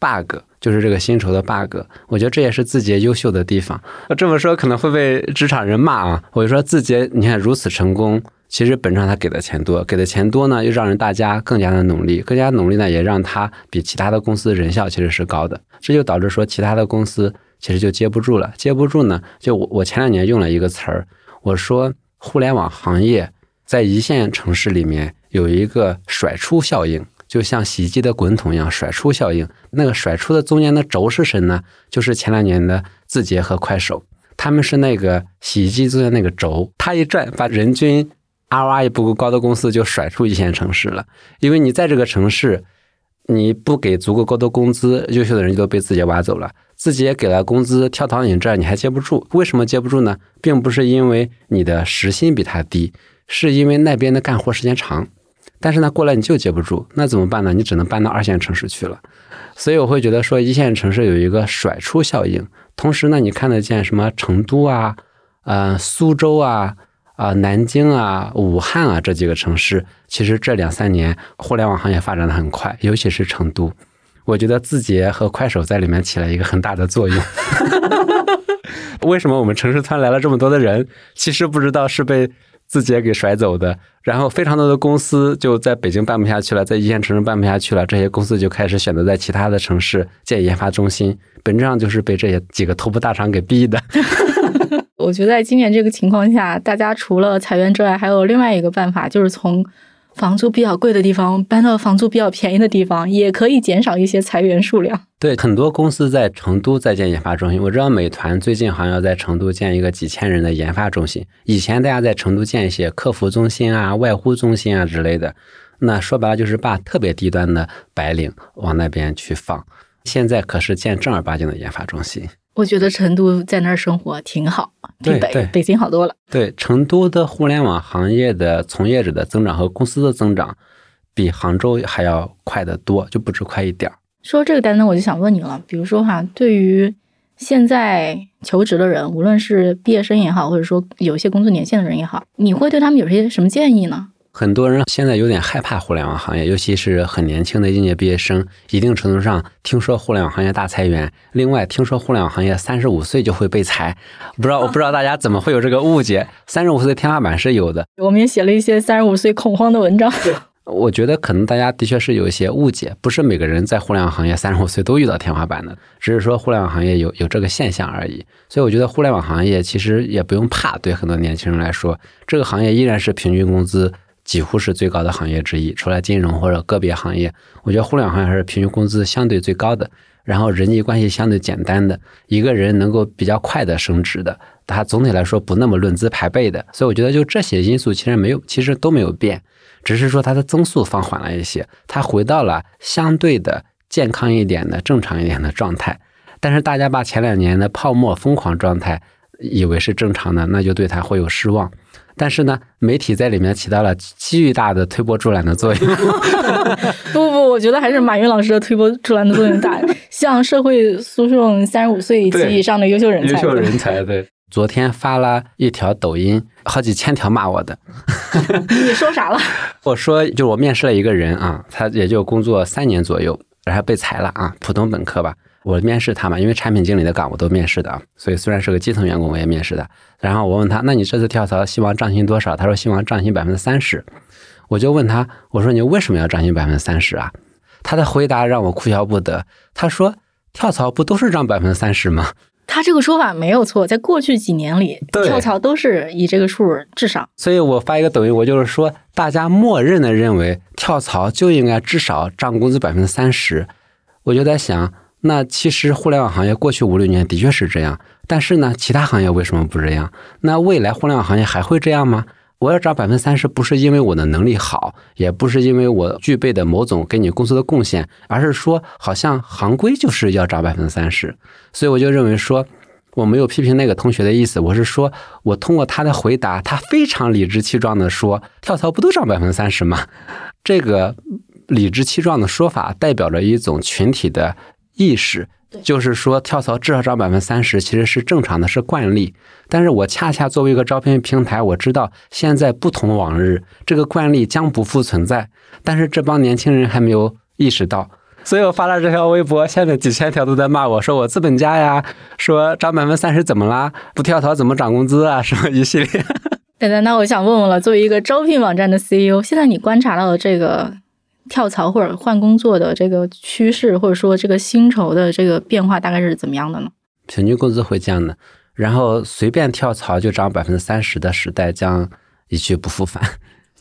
bug，就是这个薪酬的 bug。我觉得这也是字节优秀的地方。这么说可能会被职场人骂啊。我就说字节，你看如此成功，其实本质上他给的钱多，给的钱多呢，又让人大家更加的努力，更加努力呢，也让他比其他的公司人效其实是高的。这就导致说其他的公司。其实就接不住了，接不住呢。就我我前两年用了一个词儿，我说互联网行业在一线城市里面有一个甩出效应，就像洗衣机的滚筒一样甩出效应。那个甩出的中间的轴是谁呢？就是前两年的字节和快手，他们是那个洗衣机中间那个轴，它一转，把人均 ROI 不够高的公司就甩出一线城市了。因为你在这个城市，你不给足够高的工资，优秀的人就都被字节挖走了。自己也给了工资，跳槽你这你还接不住，为什么接不住呢？并不是因为你的时薪比他低，是因为那边的干活时间长。但是呢，过来你就接不住，那怎么办呢？你只能搬到二线城市去了。所以我会觉得说，一线城市有一个甩出效应。同时呢，你看得见什么成都啊、呃苏州啊、啊南京啊、武汉啊这几个城市，其实这两三年互联网行业发展的很快，尤其是成都。我觉得字节和快手在里面起了一个很大的作用。为什么我们城市突然来了这么多的人？其实不知道是被字节给甩走的。然后非常多的公司就在北京办不下去了，在一线城市办不下去了，这些公司就开始选择在其他的城市建研发中心。本质上就是被这些几个头部大厂给逼的。我觉得在今年这个情况下，大家除了裁员之外，还有另外一个办法，就是从。房租比较贵的地方搬到房租比较便宜的地方，也可以减少一些裁员数量。对，很多公司在成都在建研发中心。我知道美团最近好像要在成都建一个几千人的研发中心。以前大家在成都建一些客服中心啊、外呼中心啊之类的，那说白了就是把特别低端的白领往那边去放。现在可是建正儿八经的研发中心。我觉得成都在那儿生活挺好，比北北京好多了。对，成都的互联网行业的从业者的增长和公司的增长，比杭州还要快得多，就不止快一点儿。说这个单呢，我就想问你了，比如说哈，对于现在求职的人，无论是毕业生也好，或者说有一些工作年限的人也好，你会对他们有些什么建议呢？很多人现在有点害怕互联网行业，尤其是很年轻的应届毕业生。一定程度上，听说互联网行业大裁员，另外听说互联网行业三十五岁就会被裁，不知道我不知道大家怎么会有这个误解？三十五岁天花板是有的，我们也写了一些三十五岁恐慌的文章。我觉得可能大家的确是有一些误解，不是每个人在互联网行业三十五岁都遇到天花板的，只是说互联网行业有有这个现象而已。所以我觉得互联网行业其实也不用怕，对很多年轻人来说，这个行业依然是平均工资。几乎是最高的行业之一，除了金融或者个别行业，我觉得互联网行业还是平均工资相对最高的，然后人际关系相对简单的，一个人能够比较快的升职的，它总体来说不那么论资排辈的，所以我觉得就这些因素其实没有，其实都没有变，只是说它的增速放缓了一些，它回到了相对的健康一点的正常一点的状态，但是大家把前两年的泡沫疯狂状态。以为是正常的，那就对他会有失望。但是呢，媒体在里面起到了巨大的推波助澜的作用。不不，我觉得还是马云老师的推波助澜的作用大，向社会输送三十五岁及以上的优秀人才。优秀人才，对。昨天发了一条抖音，好几千条骂我的。你说啥了？我说，就我面试了一个人啊，他也就工作三年左右，然后被裁了啊，普通本科吧。我面试他嘛，因为产品经理的岗我都面试的，所以虽然是个基层员工，我也面试的。然后我问他，那你这次跳槽希望涨薪多少？他说希望涨薪百分之三十。我就问他，我说你为什么要涨薪百分之三十啊？他的回答让我哭笑不得。他说跳槽不都是涨百分之三十吗？他这个说法没有错，在过去几年里，跳槽都是以这个数至少。所以我发一个抖音，我就是说，大家默认的认为跳槽就应该至少涨工资百分之三十。我就在想。那其实互联网行业过去五六年的确是这样，但是呢，其他行业为什么不这样？那未来互联网行业还会这样吗？我要涨百分之三十，不是因为我的能力好，也不是因为我具备的某种给你公司的贡献，而是说好像行规就是要涨百分之三十。所以我就认为说，我没有批评那个同学的意思，我是说我通过他的回答，他非常理直气壮的说，跳槽不都涨百分之三十吗？这个理直气壮的说法代表着一种群体的。意识就是说，跳槽至少涨百分之三十，其实是正常的，是惯例。但是我恰恰作为一个招聘平台，我知道现在不同往日，这个惯例将不复存在。但是这帮年轻人还没有意识到，所以我发了这条微博，现在几千条都在骂我说我资本家呀，说涨百分之三十怎么啦？不跳槽怎么涨工资啊？什么一系列。等等，那我想问问了，作为一个招聘网站的 CEO，现在你观察到的这个？跳槽或者换工作的这个趋势，或者说这个薪酬的这个变化大概是怎么样的呢？平均工资会降的，然后随便跳槽就涨百分之三十的时代将一去不复返。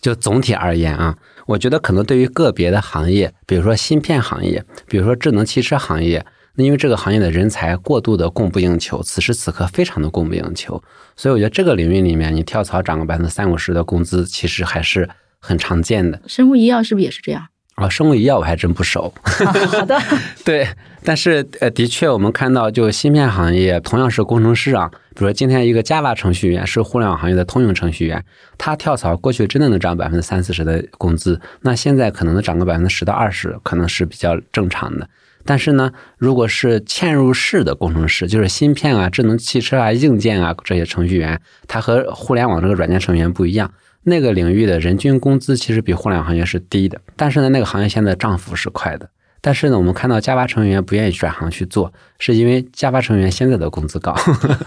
就总体而言啊，我觉得可能对于个别的行业，比如说芯片行业，比如说智能汽车行业，那因为这个行业的人才过度的供不应求，此时此刻非常的供不应求，所以我觉得这个领域里面，你跳槽涨个百分之三五十的工资，其实还是很常见的。生物医药是不是也是这样？啊，生物医药我还真不熟。好的，对，但是呃，的确我们看到，就芯片行业同样是工程师啊，比如说今天一个 Java 程序员是互联网行业的通用程序员，他跳槽过去真的能涨百分之三四十的工资，那现在可能能涨个百分之十到二十，可能是比较正常的。但是呢，如果是嵌入式的工程师，就是芯片啊、智能汽车啊、硬件啊这些程序员，他和互联网这个软件程序员不一样。那个领域的人均工资其实比互联网行业是低的，但是呢，那个行业现在涨幅是快的。但是呢，我们看到 Java 程序员不愿意转行去做，是因为 Java 程序员现在的工资高。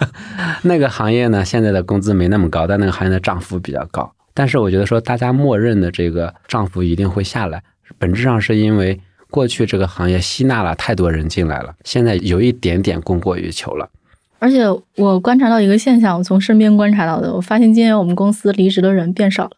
那个行业呢，现在的工资没那么高，但那个行业的涨幅比较高。但是我觉得说，大家默认的这个涨幅一定会下来，本质上是因为过去这个行业吸纳了太多人进来了，现在有一点点供过于求了。而且我观察到一个现象，我从身边观察到的，我发现今年我们公司离职的人变少了，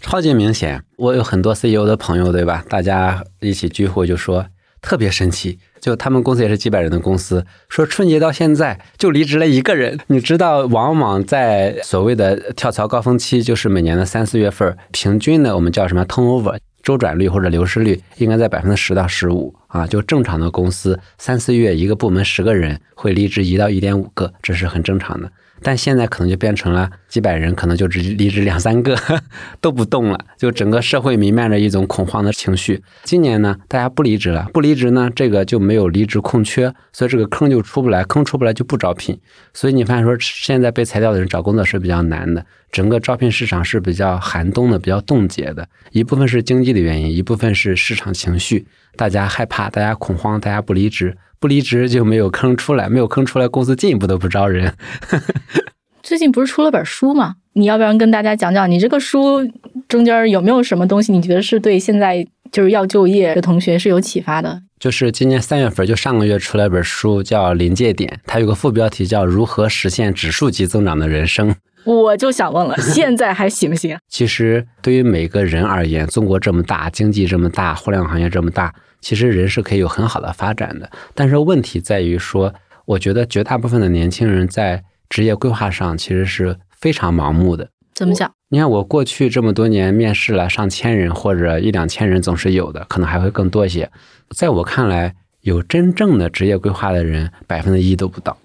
超级明显。我有很多 CEO 的朋友，对吧？大家一起聚会就说特别神奇，就他们公司也是几百人的公司，说春节到现在就离职了一个人。你知道，往往在所谓的跳槽高峰期，就是每年的三四月份，平均的我们叫什么 turnover。周转率或者流失率应该在百分之十到十五啊，就正常的公司三四月一个部门十个人会离职一到一点五个，这是很正常的。但现在可能就变成了几百人，可能就只离职两三个 都不动了，就整个社会弥漫着一种恐慌的情绪。今年呢，大家不离职了，不离职呢，这个就没有离职空缺，所以这个坑就出不来，坑出不来就不招聘。所以你发现说，现在被裁掉的人找工作是比较难的，整个招聘市场是比较寒冬的，比较冻结的。一部分是经济的原因，一部分是市场情绪，大家害怕，大家恐慌，大家不离职。不离职就没有坑出来，没有坑出来，公司进一步都不招人。最近不是出了本书吗？你要不要跟大家讲讲？你这个书中间有没有什么东西？你觉得是对现在就是要就业的同学是有启发的？就是今年三月份，就上个月出了本书，叫《临界点》，它有个副标题叫《如何实现指数级增长的人生》。我就想问了，现在还行不行？其实对于每个人而言，中国这么大，经济这么大，互联网行业这么大。其实人是可以有很好的发展的，但是问题在于说，我觉得绝大部分的年轻人在职业规划上其实是非常盲目的。怎么讲？你看我过去这么多年面试了上千人或者一两千人总是有的，可能还会更多一些。在我看来，有真正的职业规划的人百分之一都不到。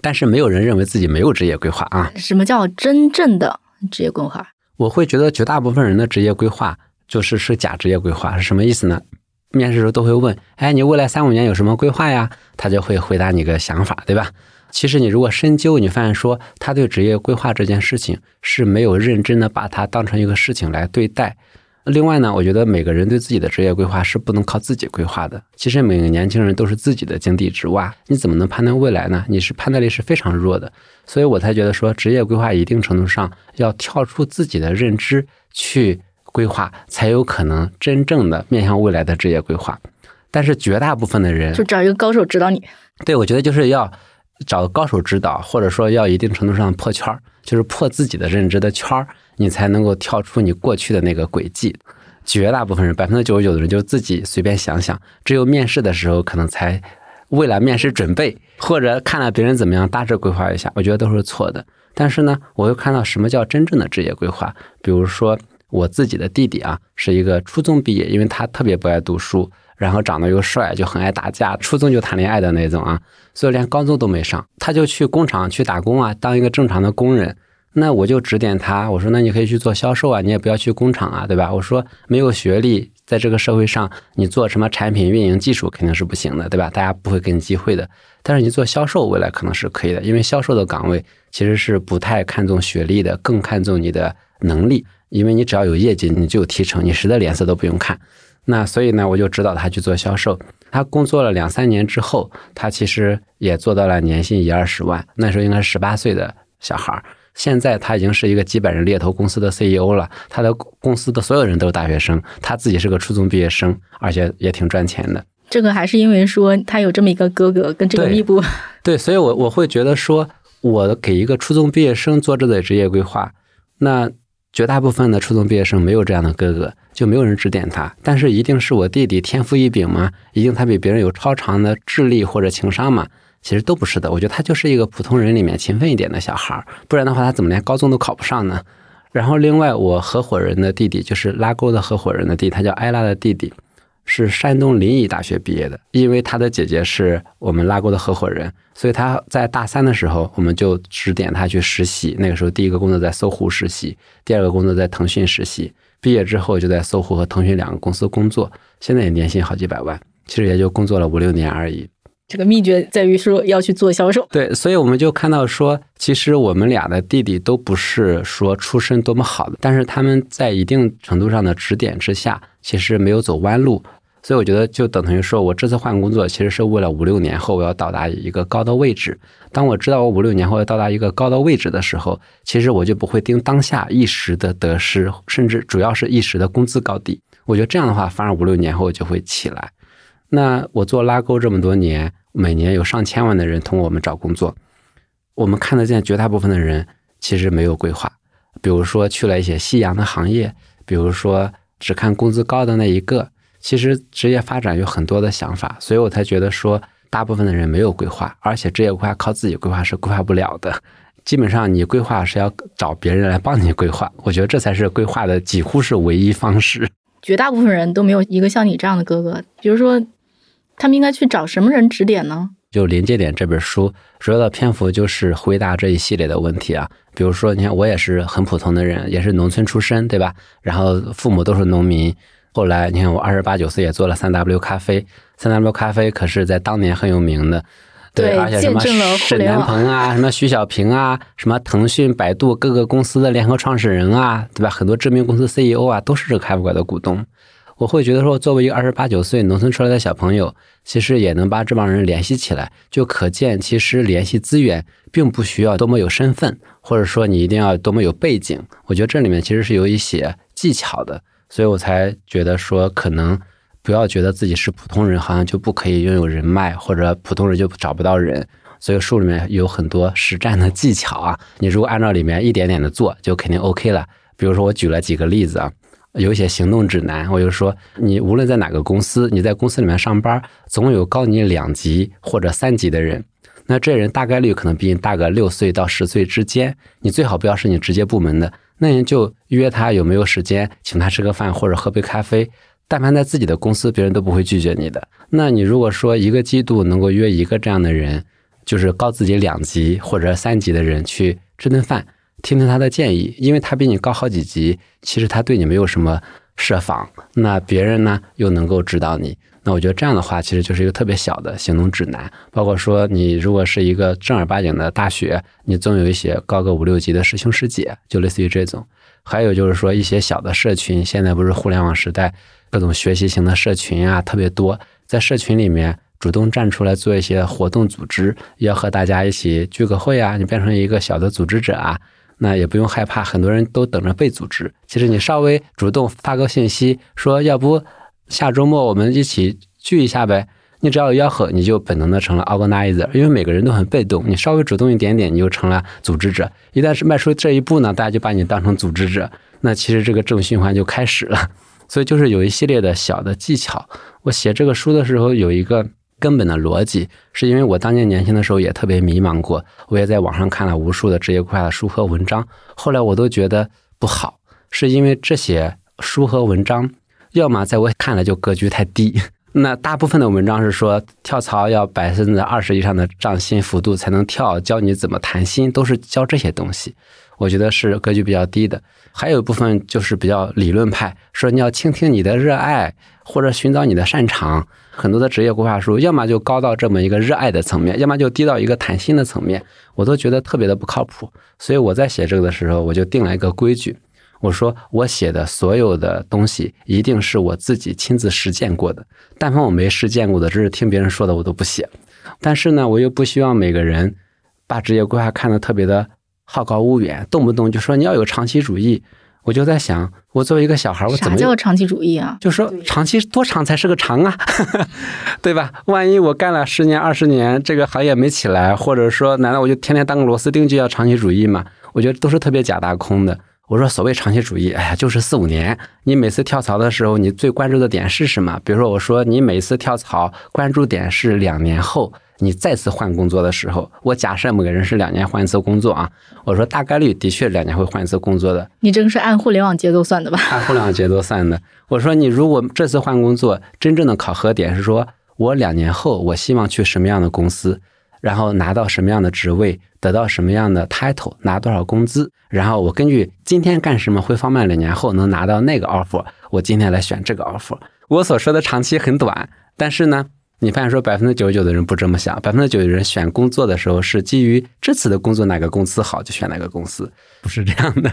但是没有人认为自己没有职业规划啊。什么叫真正的职业规划？我会觉得绝大部分人的职业规划就是是假职业规划，是什么意思呢？面试时候都会问，哎，你未来三五年有什么规划呀？他就会回答你个想法，对吧？其实你如果深究，你发现说他对职业规划这件事情是没有认真的把它当成一个事情来对待。另外呢，我觉得每个人对自己的职业规划是不能靠自己规划的。其实每个年轻人都是自己的井底之蛙，你怎么能判断未来呢？你是判断力是非常弱的，所以我才觉得说职业规划一定程度上要跳出自己的认知去规划，才有可能真正的面向未来的职业规划。但是绝大部分的人就找一个高手指导你。对，我觉得就是要找高手指导，或者说要一定程度上破圈儿，就是破自己的认知的圈儿。你才能够跳出你过去的那个轨迹。绝大部分人，百分之九十九的人，就自己随便想想。只有面试的时候，可能才为了面试准备，或者看了别人怎么样，大致规划一下。我觉得都是错的。但是呢，我又看到什么叫真正的职业规划。比如说，我自己的弟弟啊，是一个初中毕业，因为他特别不爱读书，然后长得又帅，就很爱打架，初中就谈恋爱的那种啊，所以连高中都没上，他就去工厂去打工啊，当一个正常的工人。那我就指点他，我说那你可以去做销售啊，你也不要去工厂啊，对吧？我说没有学历，在这个社会上，你做什么产品运营技术肯定是不行的，对吧？大家不会给你机会的。但是你做销售，未来可能是可以的，因为销售的岗位其实是不太看重学历的，更看重你的能力，因为你只要有业绩，你就有提成，你谁的脸色都不用看。那所以呢，我就指导他去做销售。他工作了两三年之后，他其实也做到了年薪一二十万，那时候应该是十八岁的小孩儿。现在他已经是一个几百人猎头公司的 CEO 了，他的公司的所有人都是大学生，他自己是个初中毕业生，而且也挺赚钱的。这个还是因为说他有这么一个哥哥跟这个密布。对，所以我我会觉得说，我给一个初中毕业生做这个职业规划，那绝大部分的初中毕业生没有这样的哥哥，就没有人指点他。但是一定是我弟弟天赋异禀吗？一定他比别人有超长的智力或者情商吗？其实都不是的，我觉得他就是一个普通人里面勤奋一点的小孩，不然的话他怎么连高中都考不上呢？然后另外我合伙人的弟弟就是拉钩的合伙人的弟，他叫艾拉的弟弟，是山东临沂大学毕业的，因为他的姐姐是我们拉钩的合伙人，所以他在大三的时候我们就指点他去实习，那个时候第一个工作在搜狐实习，第二个工作在腾讯实习，毕业之后就在搜狐和腾讯两个公司工作，现在也年薪好几百万，其实也就工作了五六年而已。这个秘诀在于说要去做销售，对，所以我们就看到说，其实我们俩的弟弟都不是说出身多么好的，但是他们在一定程度上的指点之下，其实没有走弯路，所以我觉得就等同于说我这次换工作，其实是为了五六年后我要到达一个高的位置。当我知道我五六年后要到达一个高的位置的时候，其实我就不会盯当下一时的得失，甚至主要是一时的工资高低。我觉得这样的话，反而五六年后就会起来。那我做拉钩这么多年。每年有上千万的人通过我们找工作，我们看得见绝大部分的人其实没有规划，比如说去了一些夕阳的行业，比如说只看工资高的那一个，其实职业发展有很多的想法，所以我才觉得说大部分的人没有规划，而且职业规划靠自己规划是规划不了的，基本上你规划是要找别人来帮你规划，我觉得这才是规划的几乎是唯一方式。绝大部分人都没有一个像你这样的哥哥，比如说。他们应该去找什么人指点呢？就《临界点》这本书，主要的篇幅就是回答这一系列的问题啊。比如说，你看我也是很普通的人，也是农村出身，对吧？然后父母都是农民。后来你看我二十八九岁也做了三 W 咖啡，三 W 咖啡可是在当年很有名的，对，而且什么沈南鹏啊，什么徐小平啊，什么腾讯、百度各个公司的联合创始人啊，对吧？很多知名公司 CEO 啊，都是这个咖啡馆的股东。我会觉得说，作为一个二十八九岁农村出来的小朋友，其实也能把这帮人联系起来，就可见其实联系资源并不需要多么有身份，或者说你一定要多么有背景。我觉得这里面其实是有一些技巧的，所以我才觉得说，可能不要觉得自己是普通人，好像就不可以拥有人脉，或者普通人就找不到人。所以书里面有很多实战的技巧啊，你如果按照里面一点点的做，就肯定 OK 了。比如说我举了几个例子啊。有一些行动指南，我就说，你无论在哪个公司，你在公司里面上班，总有高你两级或者三级的人，那这人大概率可能比你大个六岁到十岁之间，你最好不要是你直接部门的，那你就约他有没有时间，请他吃个饭或者喝杯咖啡。但凡在自己的公司，别人都不会拒绝你的。那你如果说一个季度能够约一个这样的人，就是高自己两级或者三级的人去吃顿饭，听听他的建议，因为他比你高好几级，其实他对你没有什么设防，那别人呢又能够指导你。那我觉得这样的话，其实就是一个特别小的行动指南。包括说，你如果是一个正儿八经的大学，你总有一些高个五六级的师兄师姐，就类似于这种。还有就是说，一些小的社群，现在不是互联网时代，各种学习型的社群啊特别多，在社群里面主动站出来做一些活动组织，要和大家一起聚个会啊，你变成一个小的组织者啊，那也不用害怕，很多人都等着被组织。其实你稍微主动发个信息，说要不。下周末我们一起聚一下呗。你只要有吆喝，你就本能的成了 organizer。因为每个人都很被动，你稍微主动一点点，你就成了组织者。一旦是迈出这一步呢，大家就把你当成组织者，那其实这个正循环就开始了。所以就是有一系列的小的技巧。我写这个书的时候有一个根本的逻辑，是因为我当年年轻的时候也特别迷茫过，我也在网上看了无数的职业规划的书和文章，后来我都觉得不好，是因为这些书和文章。要么在我看来就格局太低，那大部分的文章是说跳槽要百分之二十以上的涨薪幅度才能跳，教你怎么谈心，都是教这些东西，我觉得是格局比较低的。还有一部分就是比较理论派，说你要倾听你的热爱或者寻找你的擅长，很多的职业规划书要么就高到这么一个热爱的层面，要么就低到一个谈心的层面，我都觉得特别的不靠谱。所以我在写这个的时候，我就定了一个规矩。我说，我写的所有的东西一定是我自己亲自实践过的。但凡我没实践过的，只是听别人说的，我都不写。但是呢，我又不希望每个人把职业规划看得特别的好高骛远，动不动就说你要有长期主义。我就在想，我作为一个小孩，我怎么叫长期主义啊？就说长期多长才是个长啊，对吧？万一我干了十年、二十年，这个行业没起来，或者说，难道我就天天当个螺丝钉就要长期主义吗？我觉得都是特别假大空的。我说所谓长期主义，哎呀，就是四五年。你每次跳槽的时候，你最关注的点是什么？比如说，我说你每次跳槽关注点是两年后你再次换工作的时候。我假设每个人是两年换一次工作啊。我说大概率的确两年会换一次工作的。你这个是按互联网节奏算的吧？按互联网节奏算的。我说你如果这次换工作，真正的考核点是说我两年后我希望去什么样的公司。然后拿到什么样的职位，得到什么样的 title，拿多少工资，然后我根据今天干什么会放慢两年后能拿到那个 offer，我今天来选这个 offer。我所说的长期很短，但是呢，你发现说百分之九十九的人不这么想，百分之九十的人选工作的时候是基于这次的工作哪个公司好就选哪个公司，不是这样的。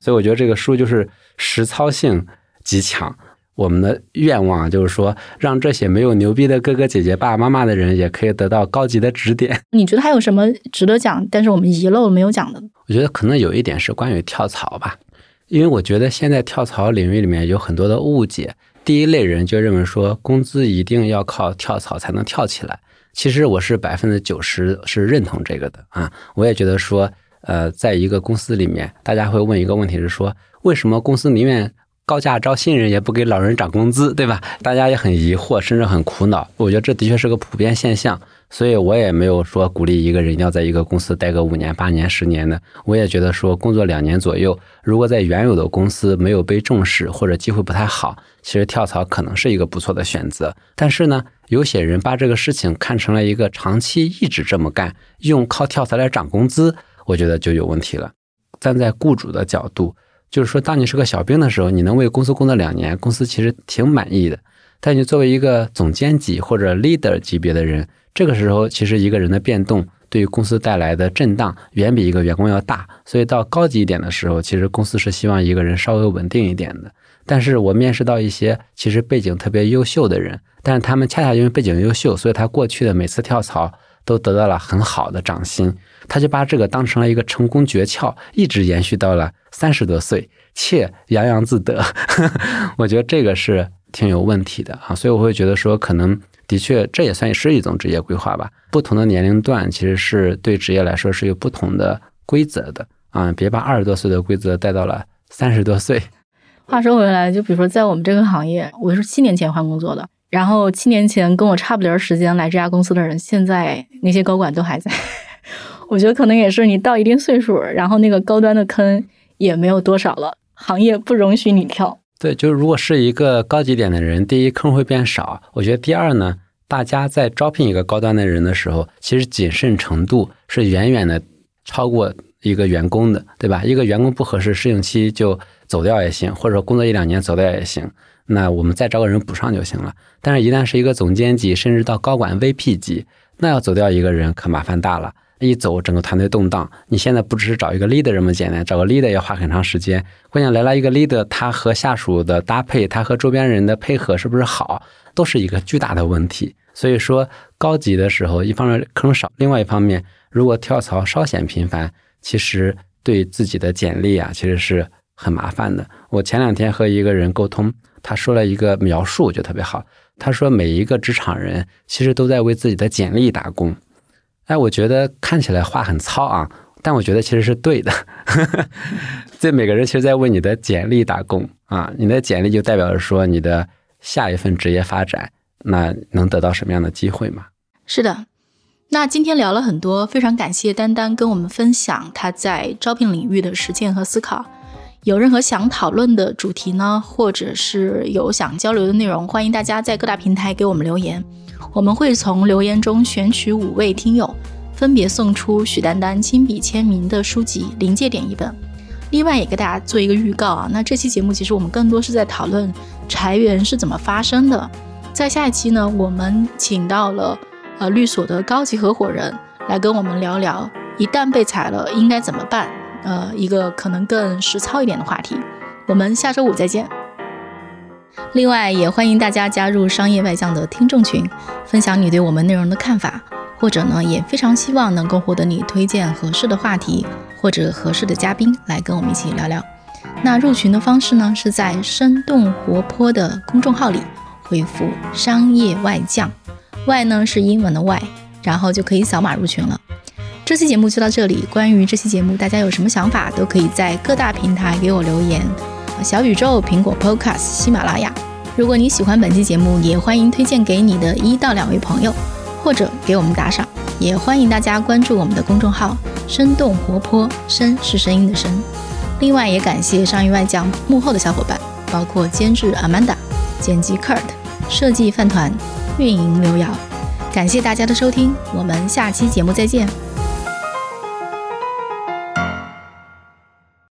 所以我觉得这个书就是实操性极强。我们的愿望就是说，让这些没有牛逼的哥哥姐姐、爸爸妈妈的人，也可以得到高级的指点。你觉得还有什么值得讲，但是我们遗漏没有讲的？我觉得可能有一点是关于跳槽吧，因为我觉得现在跳槽领域里面有很多的误解。第一类人就认为说，工资一定要靠跳槽才能跳起来。其实我是百分之九十是认同这个的啊。我也觉得说，呃，在一个公司里面，大家会问一个问题是说，为什么公司宁愿高价招新人也不给老人涨工资，对吧？大家也很疑惑，甚至很苦恼。我觉得这的确是个普遍现象，所以我也没有说鼓励一个人要在一个公司待个五年、八年、十年的。我也觉得说，工作两年左右，如果在原有的公司没有被重视或者机会不太好，其实跳槽可能是一个不错的选择。但是呢，有些人把这个事情看成了一个长期一直这么干，用靠跳槽来涨工资，我觉得就有问题了。站在雇主的角度。就是说，当你是个小兵的时候，你能为公司工作两年，公司其实挺满意的。但你作为一个总监级或者 leader 级别的人，这个时候其实一个人的变动对于公司带来的震荡远比一个员工要大。所以到高级一点的时候，其实公司是希望一个人稍微稳定一点的。但是我面试到一些其实背景特别优秀的人，但是他们恰恰因为背景优秀，所以他过去的每次跳槽都得到了很好的涨薪。他就把这个当成了一个成功诀窍，一直延续到了三十多岁，且洋洋自得。我觉得这个是挺有问题的啊，所以我会觉得说，可能的确这也算是一种职业规划吧。不同的年龄段其实是对职业来说是有不同的规则的啊，别把二十多岁的规则带到了三十多岁。话说回来，就比如说在我们这个行业，我是七年前换工作的，然后七年前跟我差不离儿时间来这家公司的人，现在那些高管都还在。我觉得可能也是你到一定岁数，然后那个高端的坑也没有多少了，行业不容许你跳。对，就是如果是一个高级点的人，第一坑会变少。我觉得第二呢，大家在招聘一个高端的人的时候，其实谨慎程度是远远的超过一个员工的，对吧？一个员工不合适，试用期就走掉也行，或者说工作一两年走掉也行，那我们再招个人补上就行了。但是，一旦是一个总监级，甚至到高管 VP 级，那要走掉一个人，可麻烦大了。一走，整个团队动荡。你现在不只是找一个 leader 这么简单，找个 leader 要花很长时间。关键来了一个 leader，他和下属的搭配，他和周边人的配合是不是好，都是一个巨大的问题。所以说，高级的时候，一方面坑少，另外一方面，如果跳槽稍显频繁，其实对自己的简历啊，其实是很麻烦的。我前两天和一个人沟通，他说了一个描述，就特别好。他说，每一个职场人其实都在为自己的简历打工。哎，我觉得看起来话很糙啊，但我觉得其实是对的。这每个人其实在为你的简历打工啊，你的简历就代表着说你的下一份职业发展，那能得到什么样的机会嘛？是的，那今天聊了很多，非常感谢丹丹跟我们分享他在招聘领域的实践和思考。有任何想讨论的主题呢，或者是有想交流的内容，欢迎大家在各大平台给我们留言。我们会从留言中选取五位听友，分别送出许丹丹亲笔签名的书籍《临界点》一本。另外也给大家做一个预告啊，那这期节目其实我们更多是在讨论裁员是怎么发生的。在下一期呢，我们请到了呃律所的高级合伙人来跟我们聊聊，一旦被裁了应该怎么办？呃，一个可能更实操一点的话题。我们下周五再见。另外，也欢迎大家加入商业外将的听众群，分享你对我们内容的看法，或者呢，也非常希望能够获得你推荐合适的话题或者合适的嘉宾来跟我们一起聊聊。那入群的方式呢，是在生动活泼的公众号里回复“商业外将”，外呢是英文的外，然后就可以扫码入群了。这期节目就到这里，关于这期节目大家有什么想法，都可以在各大平台给我留言。小宇宙、苹果 Podcast、喜马拉雅。如果你喜欢本期节目，也欢迎推荐给你的一到两位朋友，或者给我们打赏。也欢迎大家关注我们的公众号“生动活泼”，声是声音的声。另外，也感谢上一外将幕后的小伙伴，包括监制 Amanda、剪辑 Kurt、设计饭团、运营刘瑶。感谢大家的收听，我们下期节目再见。